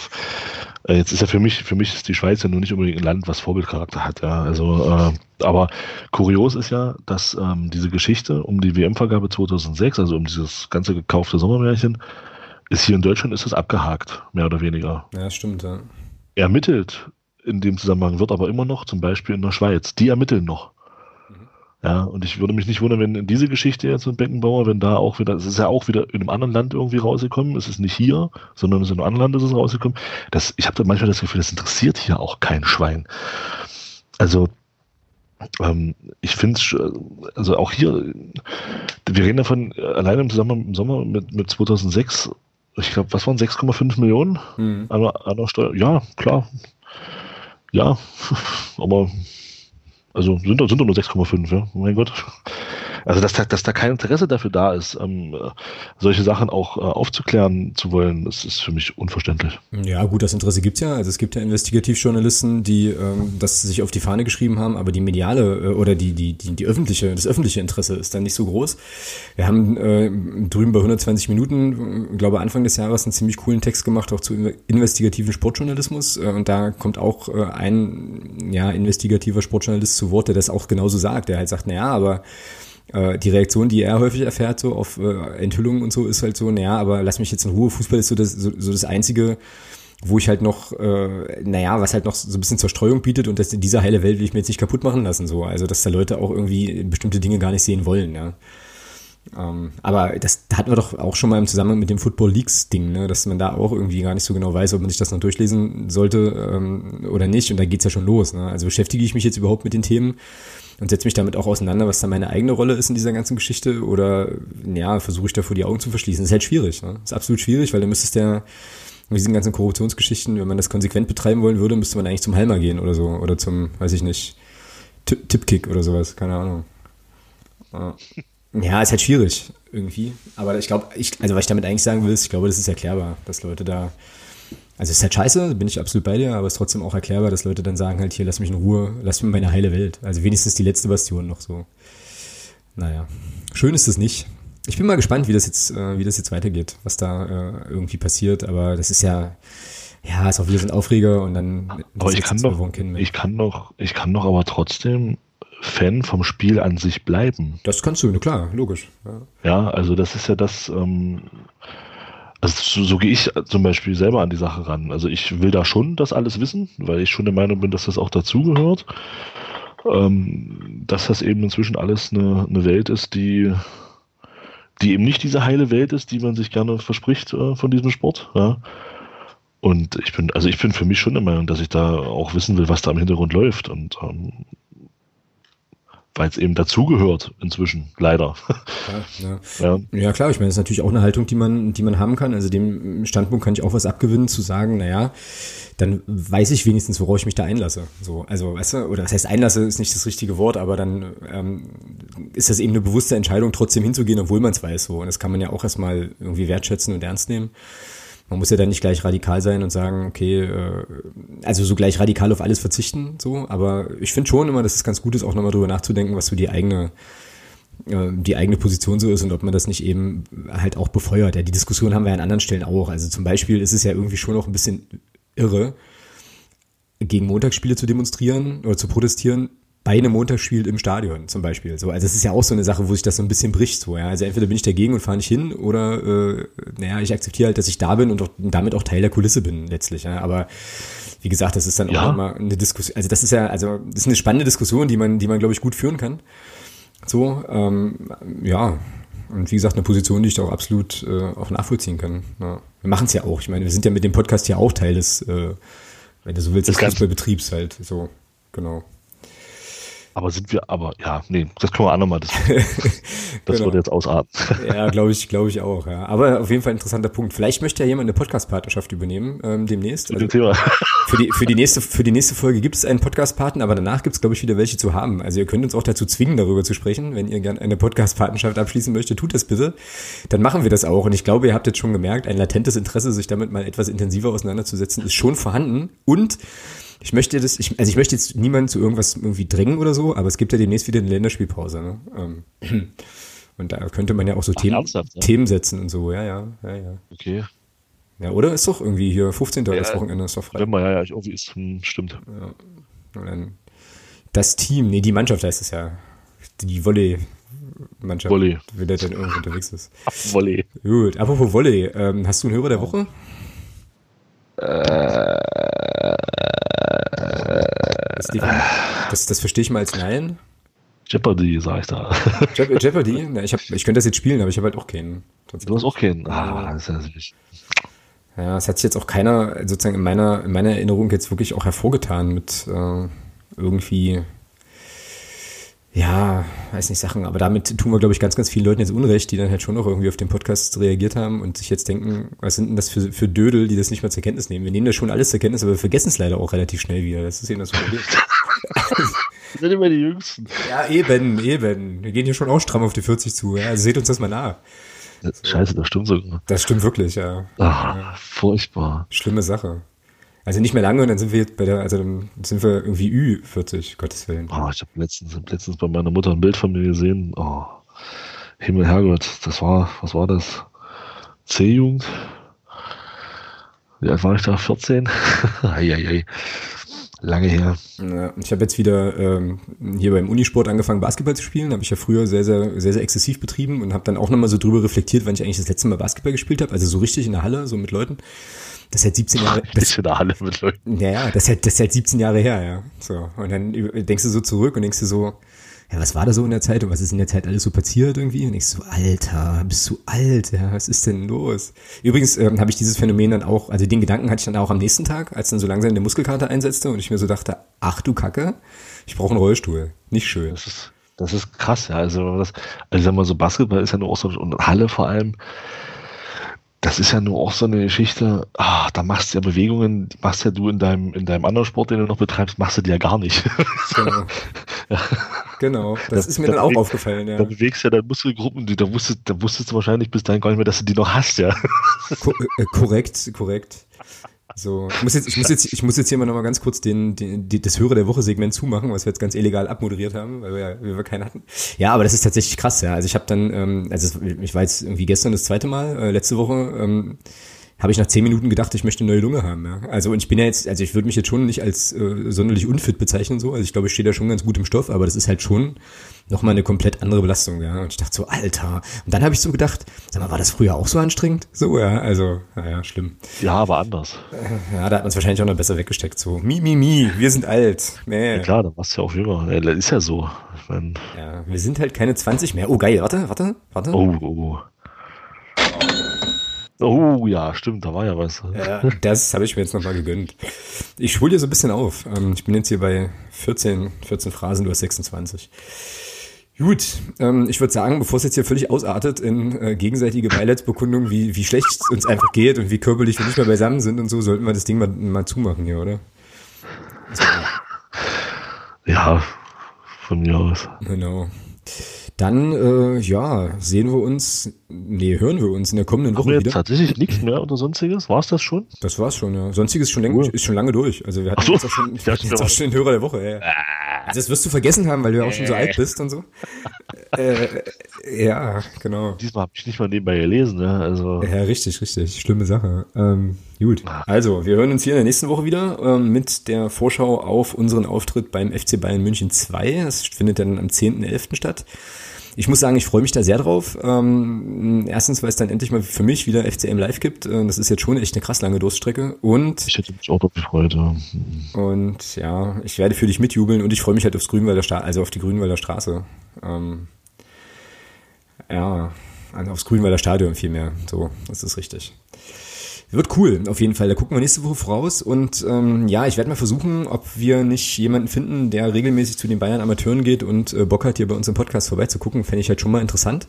äh, jetzt ist ja für mich, für mich ist die Schweiz ja nur nicht unbedingt ein Land, was Vorbildcharakter hat, ja. Also, äh, aber kurios ist ja, dass ähm, diese Geschichte um die WM-Vergabe 2006, also um dieses ganze gekaufte Sommermärchen, ist hier in Deutschland ist es abgehakt, mehr oder weniger. Ja, stimmt, ja. Ermittelt in dem Zusammenhang wird aber immer noch, zum Beispiel in der Schweiz, die ermitteln noch. Mhm. Ja, und ich würde mich nicht wundern, wenn in diese Geschichte jetzt mit Beckenbauer, wenn da auch wieder, es ist ja auch wieder in einem anderen Land irgendwie rausgekommen, es ist nicht hier, sondern es ist in einem anderen Land ist es rausgekommen. Das, ich habe da manchmal das Gefühl, das interessiert hier auch kein Schwein. Also, ähm, ich finde es, also auch hier, wir reden davon, alleine im Zusammenhang im Sommer mit, mit 2006 ich glaube, was waren 6,5 Millionen mhm. an, an Steuer? Ja, klar. Ja, aber also sind, sind doch nur 6,5, ja. Mein Gott. Also, dass, dass da kein Interesse dafür da ist, ähm, solche Sachen auch äh, aufzuklären zu wollen, das ist für mich unverständlich. Ja, gut, das Interesse gibt's ja. Also es gibt ja Investigativjournalisten, die ähm, das sich auf die Fahne geschrieben haben, aber die mediale äh, oder die, die, die, die öffentliche, das öffentliche Interesse ist dann nicht so groß. Wir haben äh, drüben bei 120 Minuten, glaube Anfang des Jahres, einen ziemlich coolen Text gemacht, auch zu investigativen Sportjournalismus. Äh, und da kommt auch äh, ein ja, investigativer Sportjournalist zu Wort, der das auch genauso sagt. Der halt sagt, naja, aber äh, die Reaktion, die er häufig erfährt, so auf äh, Enthüllungen und so, ist halt so, naja, aber lass mich jetzt in Ruhe. Fußball ist so das, so, so das Einzige, wo ich halt noch, äh, naja, was halt noch so ein bisschen Zerstreuung bietet und dass in dieser heile Welt will ich mir jetzt nicht kaputt machen lassen, so. Also, dass da Leute auch irgendwie bestimmte Dinge gar nicht sehen wollen, ja. Ähm, aber das hatten wir doch auch schon mal im Zusammenhang mit dem Football Leagues Ding, ne? dass man da auch irgendwie gar nicht so genau weiß, ob man sich das noch durchlesen sollte ähm, oder nicht. Und da geht's ja schon los. Ne? Also beschäftige ich mich jetzt überhaupt mit den Themen und setze mich damit auch auseinander, was da meine eigene Rolle ist in dieser ganzen Geschichte oder ja, versuche ich davor die Augen zu verschließen. Das ist halt schwierig. Ne? Das ist absolut schwierig, weil dann müsstest du ja mit diesen ganzen Korruptionsgeschichten, wenn man das konsequent betreiben wollen würde, müsste man eigentlich zum Halmer gehen oder so oder zum, weiß ich nicht, Tippkick oder sowas, keine Ahnung. Ja, ist halt schwierig irgendwie. Aber ich glaube, ich, also was ich damit eigentlich sagen will, ist, ich glaube, das ist erklärbar, dass Leute da also ist halt scheiße, bin ich absolut bei dir, aber es ist trotzdem auch erklärbar, dass Leute dann sagen halt hier, lass mich in Ruhe, lass mir meine heile Welt. Also wenigstens die letzte Bastion noch so. Naja, schön ist es nicht. Ich bin mal gespannt, wie das jetzt, äh, wie das jetzt weitergeht, was da äh, irgendwie passiert, aber das ist ja, ja, ist auch wieder so ein Aufreger und dann. Aber ich kann doch, ich kann doch, ich kann doch aber trotzdem Fan vom Spiel an sich bleiben. Das kannst du, klar, logisch. Ja, ja also das ist ja das, ähm, also so, so gehe ich zum Beispiel selber an die Sache ran. Also ich will da schon das alles wissen, weil ich schon der Meinung bin, dass das auch dazugehört. Ähm, dass das eben inzwischen alles eine, eine Welt ist, die, die eben nicht diese heile Welt ist, die man sich gerne verspricht äh, von diesem Sport. Ja. Und ich bin, also ich bin für mich schon der Meinung, dass ich da auch wissen will, was da im Hintergrund läuft. Und ähm, weil es eben dazugehört inzwischen, leider. Ja, ja. ja. ja klar, ich meine, das ist natürlich auch eine Haltung, die man, die man haben kann. Also dem Standpunkt kann ich auch was abgewinnen, zu sagen, naja, dann weiß ich wenigstens, worauf ich mich da einlasse. So, also, weißt du, oder was heißt einlasse, ist nicht das richtige Wort, aber dann ähm, ist das eben eine bewusste Entscheidung, trotzdem hinzugehen, obwohl man es weiß. So. Und das kann man ja auch erstmal irgendwie wertschätzen und ernst nehmen. Man muss ja dann nicht gleich radikal sein und sagen, okay, äh, also so gleich radikal auf alles verzichten, so, aber ich finde schon immer, dass es ganz gut ist, auch nochmal drüber nachzudenken, was so die eigene äh, die eigene Position so ist und ob man das nicht eben halt auch befeuert. Ja, die Diskussion haben wir an anderen Stellen auch. Also zum Beispiel ist es ja irgendwie schon noch ein bisschen irre, gegen Montagsspiele zu demonstrieren oder zu protestieren, bei einem Montagsspiel im Stadion zum Beispiel. So, also das ist ja auch so eine Sache, wo sich das so ein bisschen bricht. So, ja. Also entweder bin ich dagegen und fahre nicht hin oder äh, naja, ich akzeptiere halt, dass ich da bin und, auch, damit auch Teil der Kulisse bin letztlich. Ja. Aber wie gesagt, das ist dann ja. auch immer eine Diskussion. Also das ist ja, also das ist eine spannende Diskussion, die man, die man, glaube ich, gut führen kann. So, ähm, ja. Und wie gesagt, eine Position, die ich auch absolut äh, auch nachvollziehen kann. Ja. Wir machen es ja auch. Ich meine, wir sind ja mit dem Podcast ja auch Teil des, äh, wenn du so willst, des Fußballbetriebs halt. So, genau. Aber sind wir, aber ja, nee, das können wir auch nochmal. Das, das genau. würde jetzt ausarten. ja, glaube ich, glaube ich auch, ja. Aber auf jeden Fall ein interessanter Punkt. Vielleicht möchte ja jemand eine Podcast-Partnerschaft übernehmen, ähm, demnächst. Also, für, die, für, die nächste, für die nächste Folge gibt es einen Podcast-Partner, aber danach gibt es, glaube ich, wieder welche zu haben. Also ihr könnt uns auch dazu zwingen, darüber zu sprechen. Wenn ihr gerne eine Podcast-Partnerschaft abschließen möchtet, tut das bitte. Dann machen wir das auch. Und ich glaube, ihr habt jetzt schon gemerkt, ein latentes Interesse, sich damit mal etwas intensiver auseinanderzusetzen, ist schon vorhanden. Und ich möchte das, ich, also ich möchte jetzt niemanden zu irgendwas irgendwie drängen oder so, aber es gibt ja demnächst wieder eine Länderspielpause. Ne? Ähm, und da könnte man ja auch so Ach, Themen, ja? Themen setzen und so, ja, ja, ja, ja. Okay. Ja, oder ist doch irgendwie hier 15. Ja, das Wochenende ist doch frei. Wenn man, ja, ja, irgendwie ist, hm, stimmt. Ja. Und dann das Team, nee, die Mannschaft heißt es ja. Die Volley. Mannschaft, Volley. wie der dann irgendwo unterwegs ist. Volley. Gut, apropos Volley, ähm, hast du einen Hörer der Woche? Äh, das, das verstehe ich mal als Nein. Jeopardy, sag ich da. Je Jeopardy? Ja, ich, hab, ich könnte das jetzt spielen, aber ich habe halt auch keinen. Du hast auch keinen. Ah, das ist ja süß. Ja, es hat sich jetzt auch keiner sozusagen in meiner, in meiner Erinnerung jetzt wirklich auch hervorgetan mit äh, irgendwie ja, weiß nicht Sachen, aber damit tun wir, glaube ich, ganz, ganz vielen Leuten jetzt Unrecht, die dann halt schon noch irgendwie auf den Podcast reagiert haben und sich jetzt denken, was sind denn das für, für Dödel, die das nicht mal zur Kenntnis nehmen? Wir nehmen das schon alles zur Kenntnis, aber wir vergessen es leider auch relativ schnell wieder. Das ist eben das Problem. Wir sind immer die Jüngsten. Ja, eben, eben. Wir gehen hier schon auch stramm auf die 40 zu. Ja? Also seht uns das mal nach. Scheiße, das stimmt sogar. Das stimmt wirklich, ja. Ach, ja. Furchtbar. Schlimme Sache. Also nicht mehr lange und dann sind wir jetzt bei der, also dann sind wir irgendwie Ü40, Gottes Willen. Oh, ich habe letztens, letztens bei meiner Mutter ein Bild von mir gesehen. Oh, Himmel, Herrgott, das war, was war das? C-Jugend? Wie alt war ich da? 14? Eieiei. Lange her. Ja, ich habe jetzt wieder ähm, hier beim Unisport angefangen, Basketball zu spielen. Habe ich ja früher sehr, sehr, sehr, sehr exzessiv betrieben und habe dann auch nochmal so drüber reflektiert, wann ich eigentlich das letzte Mal Basketball gespielt habe. Also so richtig in der Halle, so mit Leuten. Das ist halt 17 Jahre. Das, in der Halle mit Leuten. Ja, ja, das ist halt, das ist halt 17 Jahre her, ja. So. Und dann denkst du so zurück und denkst du so, ja, was war da so in der Zeit und was ist in der Zeit alles so passiert irgendwie? Und ich so, Alter, bist du alt, ja, was ist denn los? Übrigens ähm, habe ich dieses Phänomen dann auch, also den Gedanken hatte ich dann auch am nächsten Tag, als dann so langsam der Muskelkater einsetzte und ich mir so dachte, ach du Kacke, ich brauche einen Rollstuhl. Nicht schön. Das ist, das ist krass, ja. Also, das, also sag mal so, Basketball ist ja nur auch so, und Halle vor allem, das ist ja nur auch so eine Geschichte, ah, da machst du ja Bewegungen, die machst ja du in deinem, in deinem anderen Sport, den du noch betreibst, machst du die ja gar nicht. Genau. ja. genau. Das, das, ist mir da dann auch aufgefallen, ja. Da bewegst du ja deine Muskelgruppen, die, da wusstest, da wusstest du wahrscheinlich bis dahin gar nicht mehr, dass du die noch hast, ja. Ko äh, korrekt, korrekt. So, ich muss jetzt, ich muss jetzt, ich muss jetzt hier mal nochmal ganz kurz den, den, die, das Höre der Woche Segment zumachen, was wir jetzt ganz illegal abmoderiert haben, weil wir, weil wir keinen hatten. Ja, aber das ist tatsächlich krass, ja. Also ich habe dann, ähm, also ich war jetzt irgendwie gestern das zweite Mal, äh, letzte Woche, ähm, habe ich nach zehn Minuten gedacht, ich möchte eine neue Lunge haben. Ja. Also und ich bin ja jetzt, also ich würde mich jetzt schon nicht als äh, sonderlich unfit bezeichnen so. Also ich glaube, ich stehe da schon ganz gut im Stoff, aber das ist halt schon nochmal eine komplett andere Belastung, ja. Und ich dachte so, Alter. Und dann habe ich so gedacht, sag mal, war das früher auch so anstrengend? So, ja, also, naja, schlimm. Ja, aber anders. Ja, da hat man es wahrscheinlich auch noch besser weggesteckt. So, mi, mi, mi, wir sind alt. Nee. Ja, klar, da warst du ja auch jünger. Ja, das ist ja so. Ich mein, ja, wir sind halt keine 20 mehr. Oh, geil, warte, warte, warte. Oh, oh. Oh ja, stimmt, da war ja was. Ja, das habe ich mir jetzt nochmal gegönnt. Ich hole dir so ein bisschen auf. Ähm, ich bin jetzt hier bei 14, 14 Phrasen, du hast 26. Gut, ähm, ich würde sagen, bevor es jetzt hier völlig ausartet in äh, gegenseitige Beileidsbekundungen, wie, wie schlecht es uns einfach geht und wie körperlich wir nicht mehr beisammen sind und so, sollten wir das Ding mal, mal zumachen hier, oder? So. Ja, von mir aus. Genau. Dann, äh, ja, sehen wir uns, nee, hören wir uns in der kommenden Woche wieder. tatsächlich nichts mehr oder sonstiges? War es das schon? Das war's schon, ja. Sonstiges ist schon, Cool. ist schon lange durch. Also wir hatten so. jetzt auch schon, jetzt auch schon den Hörer der Woche. Ja. Also das wirst du vergessen haben, weil du ja auch schon so alt bist und so. äh, ja, genau. Diesmal habe ich nicht mal nebenbei gelesen. Ne? Also, Ja, richtig, richtig. Schlimme Sache. Ähm, gut. Also, wir hören uns hier in der nächsten Woche wieder ähm, mit der Vorschau auf unseren Auftritt beim FC Bayern München 2. Das findet dann am 10.11. statt. Ich muss sagen, ich freue mich da sehr drauf. Ähm, erstens, weil es dann endlich mal für mich wieder FCM Live gibt. Äh, Das ist jetzt schon echt eine krass lange Durststrecke. Und ich hätte mich auch dort gefreut. Ja. und ja, ich werde für dich mitjubeln und ich freue mich halt aufs Grünwalder Straße, also auf die Grünwalder Straße. Ähm, ja, also aufs Grünwalder Stadion vielmehr. So, das ist richtig. Wird cool, auf jeden Fall. Da gucken wir nächste Woche voraus. Und ähm, ja, ich werde mal versuchen, ob wir nicht jemanden finden, der regelmäßig zu den Bayern Amateuren geht und äh, Bock hat, hier bei uns im Podcast vorbeizugucken. Fände ich halt schon mal interessant.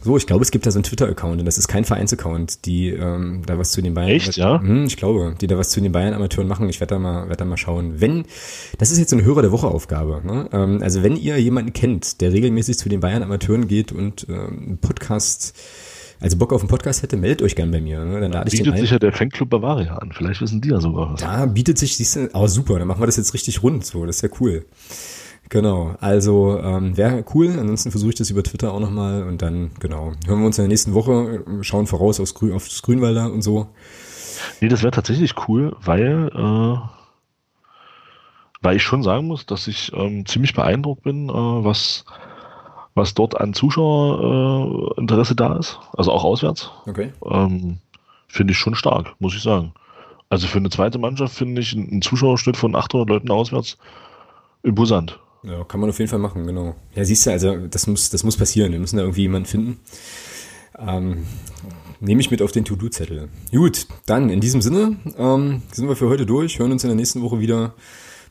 So, ich glaube, es gibt da so einen Twitter-Account und das ist kein Vereinsaccount, die ähm, da was zu den Bayern. Echt, ja? Hm, ich glaube, die da was zu den Bayern-Amateuren machen. Ich werde da mal, werde da mal schauen. Wenn, das ist jetzt so eine Hörer der Woche Aufgabe. Ne? Ähm, also wenn ihr jemanden kennt, der regelmäßig zu den Bayern-Amateuren geht und ähm, Podcast, also Bock auf einen Podcast hätte, meldet euch gern bei mir. Ne? Dann lade ich Bietet sich ja der Fanclub Bavaria an. Vielleicht wissen die ja sogar was. Da bietet sich, siehst du, oh super, dann machen wir das jetzt richtig rund, so, das ist ja cool. Genau, also ähm, wäre cool, ansonsten versuche ich das über Twitter auch nochmal und dann, genau, hören wir uns in der nächsten Woche, schauen voraus aufs, Grün, aufs Grünwalder und so. Nee, das wäre tatsächlich cool, weil, äh, weil ich schon sagen muss, dass ich ähm, ziemlich beeindruckt bin, äh, was, was dort an Zuschauerinteresse äh, da ist. Also auch auswärts. Okay. Ähm, finde ich schon stark, muss ich sagen. Also für eine zweite Mannschaft finde ich einen Zuschauerschnitt von 800 Leuten auswärts imposant. Ja, kann man auf jeden Fall machen, genau. Ja, siehst du, also das muss, das muss passieren. Wir müssen da irgendwie jemanden finden. Ähm, nehme ich mit auf den To-Do-Zettel. Gut, dann in diesem Sinne ähm, sind wir für heute durch, hören uns in der nächsten Woche wieder.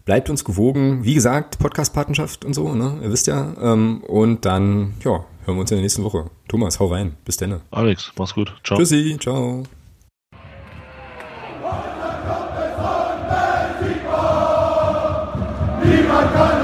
Bleibt uns gewogen. Wie gesagt, Podcast-Patenschaft und so, ne? Ihr wisst ja. Ähm, und dann, ja, hören wir uns in der nächsten Woche. Thomas, hau rein. Bis dann. Alex, mach's gut. Ciao. Tschüssi, ciao. Niemand kann